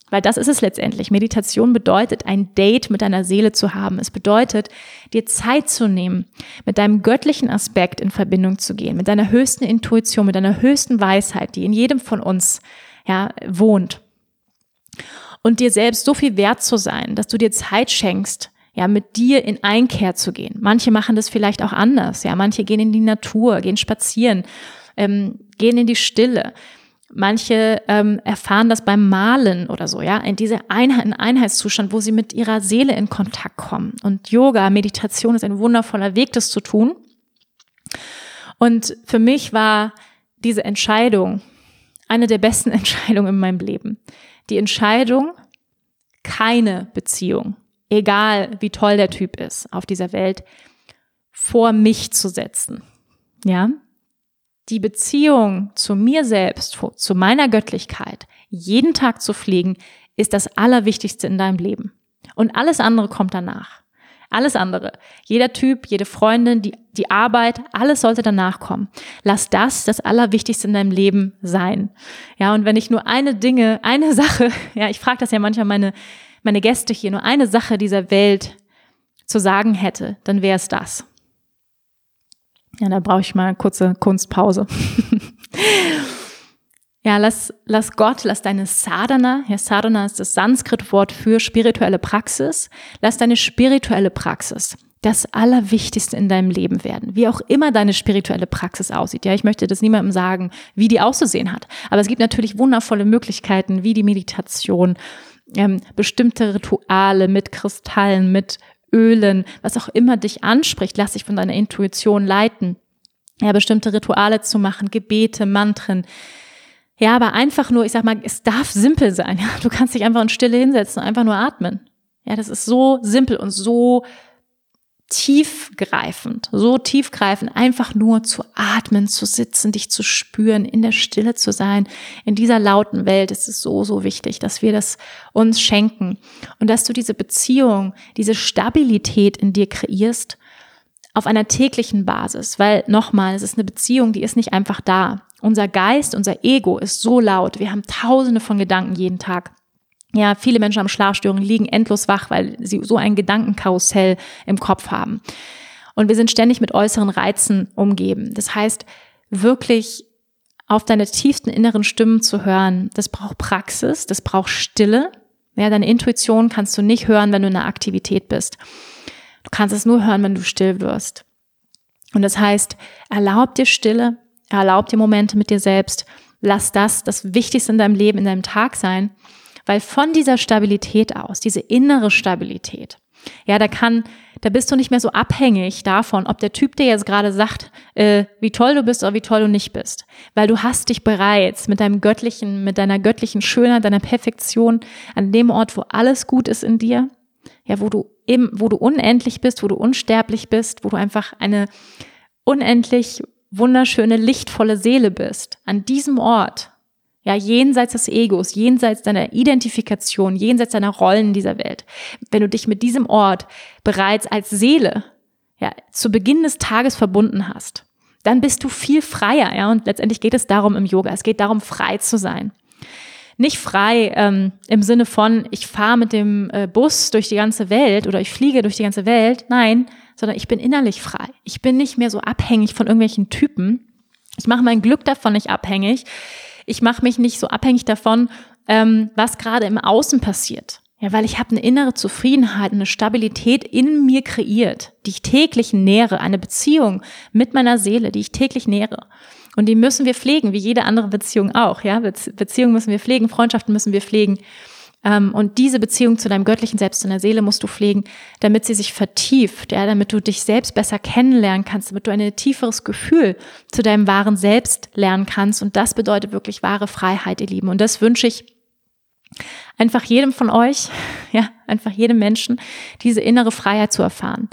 S1: Weil das ist es letztendlich. Meditation bedeutet, ein Date mit deiner Seele zu haben. Es bedeutet, dir Zeit zu nehmen, mit deinem göttlichen Aspekt in Verbindung zu gehen, mit deiner höchsten Intuition, mit deiner höchsten Weisheit, die in jedem von uns ja, wohnt. Und dir selbst so viel wert zu sein, dass du dir Zeit schenkst, ja, mit dir in Einkehr zu gehen. Manche machen das vielleicht auch anders, ja. Manche gehen in die Natur, gehen spazieren, ähm, gehen in die Stille. Manche ähm, erfahren das beim Malen oder so, ja, in diese Einheit, in Einheitszustand, wo sie mit ihrer Seele in Kontakt kommen. Und Yoga, Meditation ist ein wundervoller Weg, das zu tun. Und für mich war diese Entscheidung eine der besten Entscheidungen in meinem Leben. Die Entscheidung, keine Beziehung, egal wie toll der Typ ist auf dieser Welt, vor mich zu setzen. Ja, die Beziehung zu mir selbst, zu meiner Göttlichkeit, jeden Tag zu pflegen, ist das Allerwichtigste in deinem Leben. Und alles andere kommt danach. Alles andere. Jeder Typ, jede Freundin, die, die Arbeit, alles sollte danach kommen. Lass das das Allerwichtigste in deinem Leben sein. Ja, und wenn ich nur eine Dinge, eine Sache, ja, ich frage das ja manchmal meine, meine Gäste hier, nur eine Sache dieser Welt zu sagen hätte, dann wäre es das. Ja, da brauche ich mal eine kurze Kunstpause. ja, lass, lass Gott, lass deine Sadhana, ja, Sadhana ist das Sanskrit-Wort für spirituelle Praxis, lass deine spirituelle Praxis das Allerwichtigste in deinem Leben werden. Wie auch immer deine spirituelle Praxis aussieht. Ja, ich möchte das niemandem sagen, wie die auszusehen hat. Aber es gibt natürlich wundervolle Möglichkeiten, wie die Meditation, ähm, bestimmte Rituale mit Kristallen, mit Ölen, was auch immer dich anspricht, lass dich von deiner Intuition leiten. Ja, bestimmte Rituale zu machen, Gebete, Mantren. Ja, aber einfach nur, ich sag mal, es darf simpel sein. Ja, du kannst dich einfach in Stille hinsetzen und einfach nur atmen. Ja, das ist so simpel und so tiefgreifend, so tiefgreifend, einfach nur zu atmen, zu sitzen, dich zu spüren, in der Stille zu sein. In dieser lauten Welt ist es so, so wichtig, dass wir das uns schenken und dass du diese Beziehung, diese Stabilität in dir kreierst auf einer täglichen Basis, weil nochmal, es ist eine Beziehung, die ist nicht einfach da. Unser Geist, unser Ego ist so laut. Wir haben tausende von Gedanken jeden Tag. Ja, viele Menschen haben Schlafstörungen, liegen endlos wach, weil sie so ein Gedankenkarussell im Kopf haben. Und wir sind ständig mit äußeren Reizen umgeben. Das heißt, wirklich auf deine tiefsten inneren Stimmen zu hören, das braucht Praxis, das braucht Stille. Ja, deine Intuition kannst du nicht hören, wenn du in einer Aktivität bist. Du kannst es nur hören, wenn du still wirst. Und das heißt, erlaub dir Stille, erlaub dir Momente mit dir selbst. Lass das das Wichtigste in deinem Leben, in deinem Tag sein weil von dieser Stabilität aus, diese innere Stabilität, ja, da kann, da bist du nicht mehr so abhängig davon, ob der Typ dir jetzt gerade sagt, äh, wie toll du bist oder wie toll du nicht bist. Weil du hast dich bereits mit deinem göttlichen, mit deiner göttlichen Schönheit, deiner Perfektion an dem Ort, wo alles gut ist in dir, ja, wo du eben, wo du unendlich bist, wo du unsterblich bist, wo du einfach eine unendlich wunderschöne, lichtvolle Seele bist. An diesem Ort ja, jenseits des Egos, jenseits deiner Identifikation, jenseits deiner Rollen in dieser Welt. Wenn du dich mit diesem Ort bereits als Seele, ja, zu Beginn des Tages verbunden hast, dann bist du viel freier, ja, und letztendlich geht es darum im Yoga. Es geht darum, frei zu sein. Nicht frei ähm, im Sinne von, ich fahre mit dem äh, Bus durch die ganze Welt oder ich fliege durch die ganze Welt. Nein, sondern ich bin innerlich frei. Ich bin nicht mehr so abhängig von irgendwelchen Typen. Ich mache mein Glück davon nicht abhängig ich mache mich nicht so abhängig davon, ähm, was gerade im Außen passiert. Ja, weil ich habe eine innere Zufriedenheit, eine Stabilität in mir kreiert, die ich täglich nähere, eine Beziehung mit meiner Seele, die ich täglich nähere. Und die müssen wir pflegen, wie jede andere Beziehung auch. Ja, Beziehungen müssen wir pflegen, Freundschaften müssen wir pflegen. Ähm, und diese Beziehung zu deinem göttlichen Selbst, zu deiner Seele musst du pflegen, damit sie sich vertieft, ja, damit du dich selbst besser kennenlernen kannst, damit du ein tieferes Gefühl zu deinem wahren Selbst lernen kannst. Und das bedeutet wirklich wahre Freiheit, ihr Lieben. Und das wünsche ich einfach jedem von euch, ja, einfach jedem Menschen, diese innere Freiheit zu erfahren.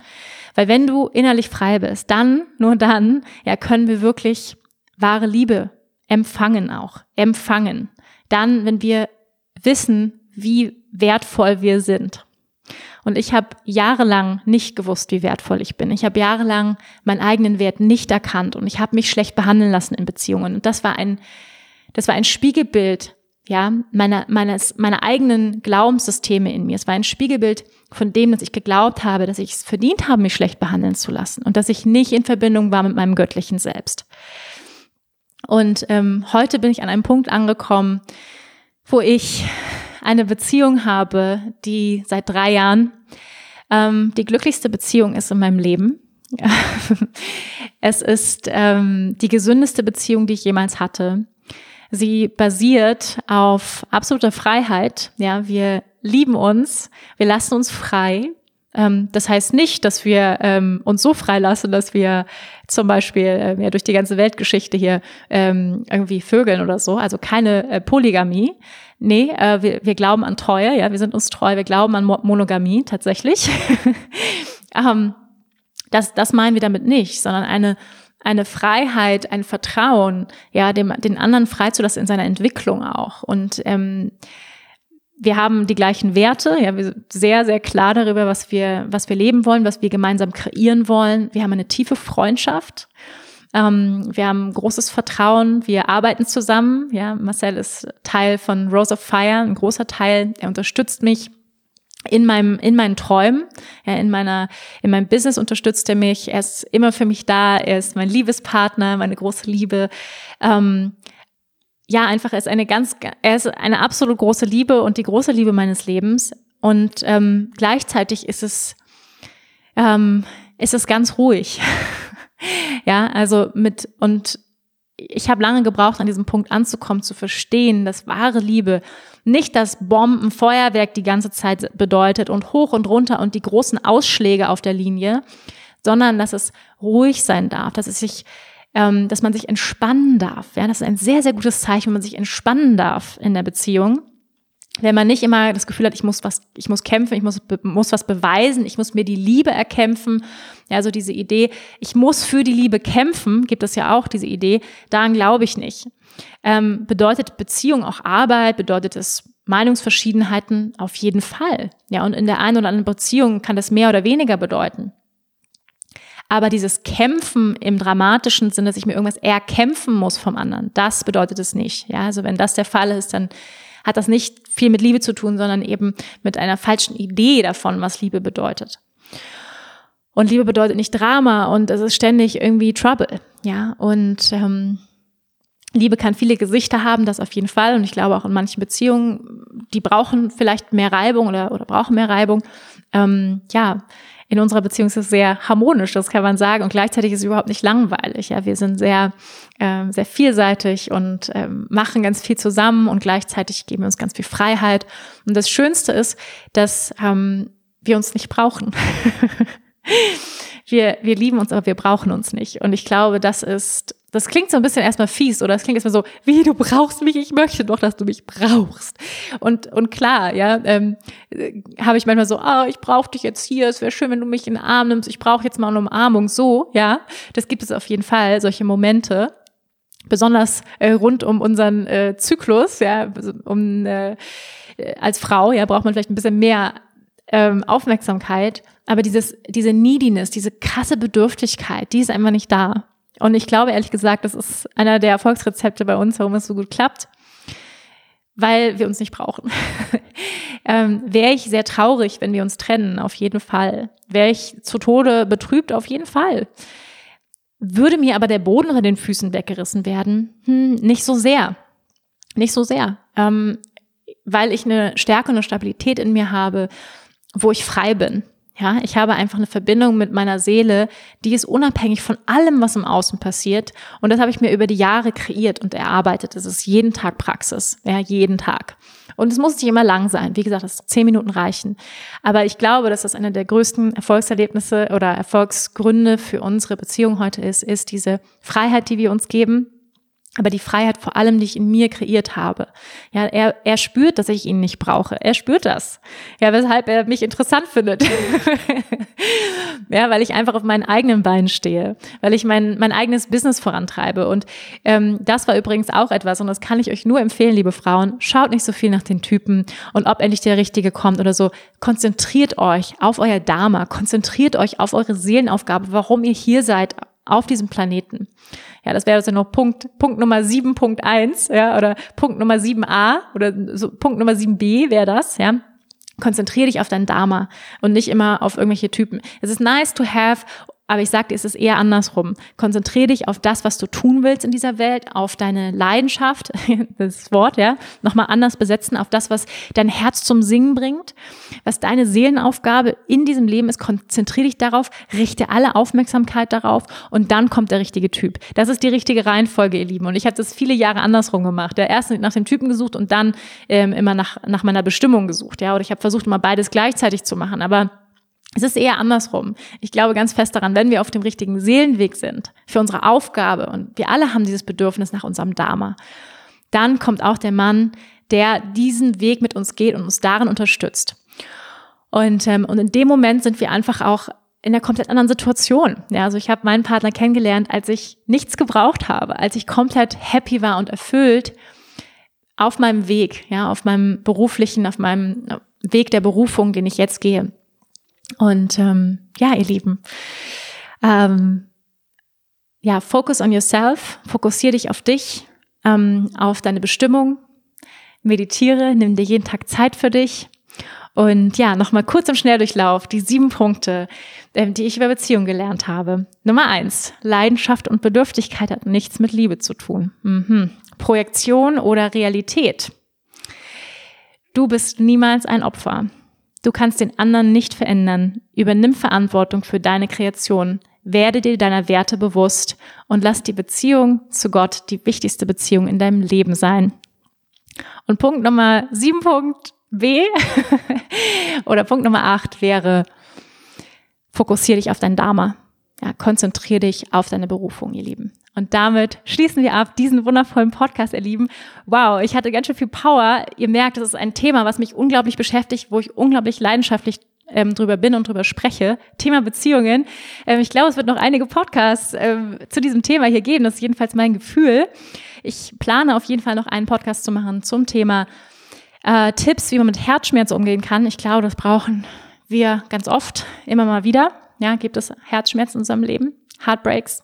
S1: Weil wenn du innerlich frei bist, dann, nur dann, ja, können wir wirklich wahre Liebe empfangen auch, empfangen. Dann, wenn wir wissen, wie wertvoll wir sind. Und ich habe jahrelang nicht gewusst, wie wertvoll ich bin. Ich habe jahrelang meinen eigenen Wert nicht erkannt und ich habe mich schlecht behandeln lassen in Beziehungen. Und das war ein, das war ein Spiegelbild, ja, meiner, meines, meiner eigenen Glaubenssysteme in mir. Es war ein Spiegelbild von dem, dass ich geglaubt habe, dass ich es verdient habe, mich schlecht behandeln zu lassen und dass ich nicht in Verbindung war mit meinem göttlichen Selbst. Und ähm, heute bin ich an einem Punkt angekommen, wo ich eine Beziehung habe, die seit drei Jahren ähm, die glücklichste Beziehung ist in meinem Leben. es ist ähm, die gesündeste Beziehung, die ich jemals hatte. Sie basiert auf absoluter Freiheit. Ja, wir lieben uns, wir lassen uns frei. Ähm, das heißt nicht, dass wir ähm, uns so freilassen, dass wir zum Beispiel äh, ja, durch die ganze Weltgeschichte hier ähm, irgendwie vögeln oder so. Also keine äh, Polygamie. Nee, äh, wir, wir glauben an Treue, ja, wir sind uns treu, wir glauben an Mo Monogamie tatsächlich. ähm, das, das meinen wir damit nicht, sondern eine eine Freiheit, ein Vertrauen, ja, dem, den anderen freizulassen in seiner Entwicklung auch. Und ähm, wir haben die gleichen Werte, ja, wir sind sehr, sehr klar darüber, was wir, was wir leben wollen, was wir gemeinsam kreieren wollen. Wir haben eine tiefe Freundschaft. Ähm, wir haben großes Vertrauen. Wir arbeiten zusammen. Ja, Marcel ist Teil von Rose of Fire, ein großer Teil. Er unterstützt mich in meinem, in meinen Träumen, ja, in meiner, in meinem Business unterstützt er mich. Er ist immer für mich da. Er ist mein Liebespartner, meine große Liebe. Ähm, ja, einfach, er ist eine ganz, er ist eine absolut große Liebe und die große Liebe meines Lebens. Und ähm, gleichzeitig ist es, ähm, ist es ganz ruhig. ja, also mit und ich habe lange gebraucht, an diesem Punkt anzukommen, zu verstehen, dass wahre Liebe nicht das Bombenfeuerwerk die ganze Zeit bedeutet und hoch und runter und die großen Ausschläge auf der Linie, sondern dass es ruhig sein darf, dass es sich ähm, dass man sich entspannen darf. Ja, das ist ein sehr, sehr gutes Zeichen, wenn man sich entspannen darf in der Beziehung. wenn man nicht immer das Gefühl hat, ich muss was, ich muss kämpfen, ich muss, muss was beweisen, ich muss mir die Liebe erkämpfen. Ja, so diese Idee, ich muss für die Liebe kämpfen, gibt es ja auch diese Idee, daran glaube ich nicht. Ähm, bedeutet Beziehung auch Arbeit, bedeutet es Meinungsverschiedenheiten auf jeden Fall. Ja, und in der einen oder anderen Beziehung kann das mehr oder weniger bedeuten. Aber dieses Kämpfen im dramatischen Sinne, dass ich mir irgendwas erkämpfen muss vom anderen, das bedeutet es nicht. Ja, also wenn das der Fall ist, dann hat das nicht viel mit Liebe zu tun, sondern eben mit einer falschen Idee davon, was Liebe bedeutet. Und Liebe bedeutet nicht Drama und es ist ständig irgendwie Trouble. Ja, und ähm, Liebe kann viele Gesichter haben, das auf jeden Fall. Und ich glaube auch in manchen Beziehungen, die brauchen vielleicht mehr Reibung oder, oder brauchen mehr Reibung. Ähm, ja, in unserer Beziehung ist es sehr harmonisch, das kann man sagen. Und gleichzeitig ist es überhaupt nicht langweilig. Ja, wir sind sehr, ähm, sehr vielseitig und ähm, machen ganz viel zusammen und gleichzeitig geben wir uns ganz viel Freiheit. Und das Schönste ist, dass ähm, wir uns nicht brauchen. wir, wir lieben uns, aber wir brauchen uns nicht. Und ich glaube, das ist das klingt so ein bisschen erstmal fies oder es klingt erstmal so, wie du brauchst mich, ich möchte doch, dass du mich brauchst. Und, und klar, ja, ähm, äh, habe ich manchmal so, ah, oh, ich brauche dich jetzt hier, es wäre schön, wenn du mich in den Arm nimmst, ich brauche jetzt mal eine Umarmung, so, ja, das gibt es auf jeden Fall, solche Momente. Besonders äh, rund um unseren äh, Zyklus, ja, um äh, als Frau, ja, braucht man vielleicht ein bisschen mehr ähm, Aufmerksamkeit. Aber dieses, diese Neediness, diese krasse Bedürftigkeit, die ist einfach nicht da. Und ich glaube ehrlich gesagt, das ist einer der Erfolgsrezepte bei uns, warum es so gut klappt, weil wir uns nicht brauchen. ähm, Wäre ich sehr traurig, wenn wir uns trennen, auf jeden Fall. Wäre ich zu Tode betrübt, auf jeden Fall. Würde mir aber der Boden unter den Füßen weggerissen werden? Hm, nicht so sehr. Nicht so sehr. Ähm, weil ich eine Stärke und eine Stabilität in mir habe, wo ich frei bin. Ja, ich habe einfach eine Verbindung mit meiner Seele, die ist unabhängig von allem, was im Außen passiert. Und das habe ich mir über die Jahre kreiert und erarbeitet. Es ist jeden Tag Praxis. Ja, jeden Tag. Und es muss nicht immer lang sein. Wie gesagt, das zehn Minuten reichen. Aber ich glaube, dass das einer der größten Erfolgserlebnisse oder Erfolgsgründe für unsere Beziehung heute ist, ist diese Freiheit, die wir uns geben aber die Freiheit vor allem, die ich in mir kreiert habe. Ja, er, er spürt, dass ich ihn nicht brauche. Er spürt das. Ja, weshalb er mich interessant findet. ja, weil ich einfach auf meinen eigenen Beinen stehe, weil ich mein, mein eigenes Business vorantreibe. Und ähm, das war übrigens auch etwas, und das kann ich euch nur empfehlen, liebe Frauen, schaut nicht so viel nach den Typen und ob endlich der Richtige kommt oder so. Konzentriert euch auf euer Dharma, konzentriert euch auf eure Seelenaufgabe, warum ihr hier seid auf diesem Planeten. Ja, das wäre also noch Punkt, Punkt Nummer 7.1, ja, oder Punkt Nummer 7a oder so Punkt Nummer 7b wäre das, ja. Konzentriere dich auf dein Dharma und nicht immer auf irgendwelche Typen. Es ist nice to have aber ich sagte, es ist eher andersrum. Konzentriere dich auf das, was du tun willst in dieser Welt, auf deine Leidenschaft, das Wort, ja, nochmal anders besetzen, auf das, was dein Herz zum Singen bringt, was deine Seelenaufgabe in diesem Leben ist. Konzentriere dich darauf, richte alle Aufmerksamkeit darauf und dann kommt der richtige Typ. Das ist die richtige Reihenfolge, ihr Lieben. Und ich habe das viele Jahre andersrum gemacht. Der erst nach dem Typen gesucht und dann ähm, immer nach, nach meiner Bestimmung gesucht, ja. Oder ich habe versucht, immer beides gleichzeitig zu machen. Aber es ist eher andersrum. Ich glaube ganz fest daran, wenn wir auf dem richtigen Seelenweg sind, für unsere Aufgabe, und wir alle haben dieses Bedürfnis nach unserem Dharma, dann kommt auch der Mann, der diesen Weg mit uns geht und uns darin unterstützt. Und, ähm, und in dem Moment sind wir einfach auch in einer komplett anderen Situation. Ja, also ich habe meinen Partner kennengelernt, als ich nichts gebraucht habe, als ich komplett happy war und erfüllt auf meinem Weg, ja, auf meinem beruflichen, auf meinem Weg der Berufung, den ich jetzt gehe. Und ähm, ja, ihr Lieben, ähm, ja, focus on yourself, fokussiere dich auf dich, ähm, auf deine Bestimmung, meditiere, nimm dir jeden Tag Zeit für dich. Und ja, nochmal kurz im Schnelldurchlauf die sieben Punkte, ähm, die ich über Beziehung gelernt habe. Nummer eins, Leidenschaft und Bedürftigkeit hat nichts mit Liebe zu tun. Mhm. Projektion oder Realität. Du bist niemals ein Opfer. Du kannst den anderen nicht verändern. Übernimm Verantwortung für deine Kreation. Werde dir deiner Werte bewusst und lass die Beziehung zu Gott die wichtigste Beziehung in deinem Leben sein. Und Punkt Nummer sieben Punkt B oder Punkt Nummer acht wäre, fokussiere dich auf dein Dharma. Ja, konzentriere dich auf deine Berufung, ihr Lieben. Und damit schließen wir ab diesen wundervollen Podcast, ihr Lieben. Wow, ich hatte ganz schön viel Power. Ihr merkt, das ist ein Thema, was mich unglaublich beschäftigt, wo ich unglaublich leidenschaftlich ähm, drüber bin und drüber spreche. Thema Beziehungen. Ähm, ich glaube, es wird noch einige Podcasts ähm, zu diesem Thema hier geben. Das ist jedenfalls mein Gefühl. Ich plane auf jeden Fall noch einen Podcast zu machen zum Thema äh, Tipps, wie man mit Herzschmerz umgehen kann. Ich glaube, das brauchen wir ganz oft, immer mal wieder. Ja, gibt es Herzschmerzen in unserem Leben, Heartbreaks,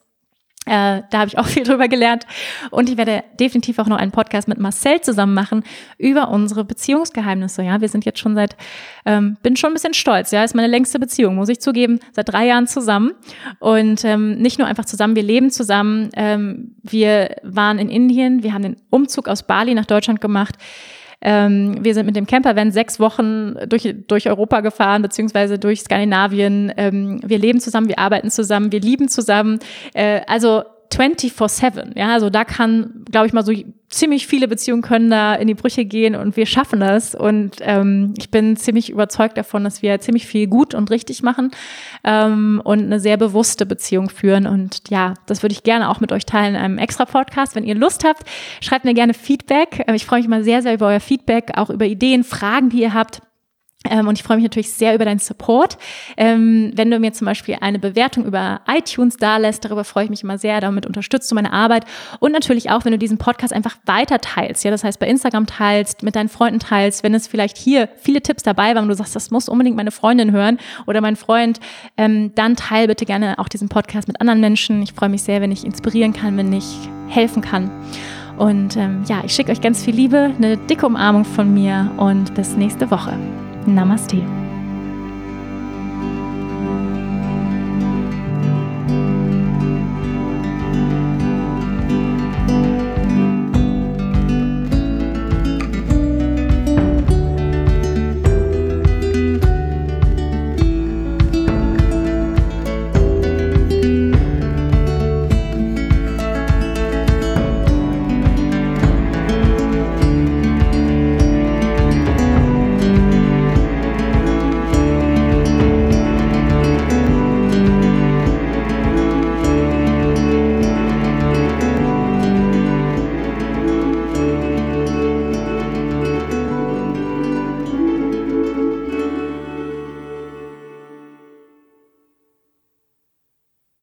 S1: äh, da habe ich auch viel drüber gelernt. Und ich werde definitiv auch noch einen Podcast mit Marcel zusammen machen über unsere Beziehungsgeheimnisse. Ja, wir sind jetzt schon seit, ähm, bin schon ein bisschen stolz. Ja, ist meine längste Beziehung, muss ich zugeben, seit drei Jahren zusammen. Und ähm, nicht nur einfach zusammen, wir leben zusammen. Ähm, wir waren in Indien, wir haben den Umzug aus Bali nach Deutschland gemacht. Ähm, wir sind mit dem Campervan sechs Wochen durch, durch Europa gefahren, beziehungsweise durch Skandinavien. Ähm, wir leben zusammen, wir arbeiten zusammen, wir lieben zusammen. Äh, also 24-7. Ja, also da kann, glaube ich mal, so ziemlich viele Beziehungen können da in die Brüche gehen und wir schaffen das. Und ähm, ich bin ziemlich überzeugt davon, dass wir ziemlich viel gut und richtig machen ähm, und eine sehr bewusste Beziehung führen. Und ja, das würde ich gerne auch mit euch teilen in einem extra Podcast. Wenn ihr Lust habt, schreibt mir gerne Feedback. Ich freue mich mal sehr, sehr über euer Feedback, auch über Ideen, Fragen, die ihr habt. Ähm, und ich freue mich natürlich sehr über deinen Support. Ähm, wenn du mir zum Beispiel eine Bewertung über iTunes da lässt, darüber freue ich mich immer sehr. Damit unterstützt du meine Arbeit. Und natürlich auch, wenn du diesen Podcast einfach weiter teilst. Ja, das heißt, bei Instagram teilst, mit deinen Freunden teilst, wenn es vielleicht hier viele Tipps dabei waren und du sagst, das muss unbedingt meine Freundin hören oder mein Freund, ähm, dann teil bitte gerne auch diesen Podcast mit anderen Menschen. Ich freue mich sehr, wenn ich inspirieren kann, wenn ich helfen kann. Und ähm, ja, ich schicke euch ganz viel Liebe, eine dicke Umarmung von mir und bis nächste Woche. Namaste.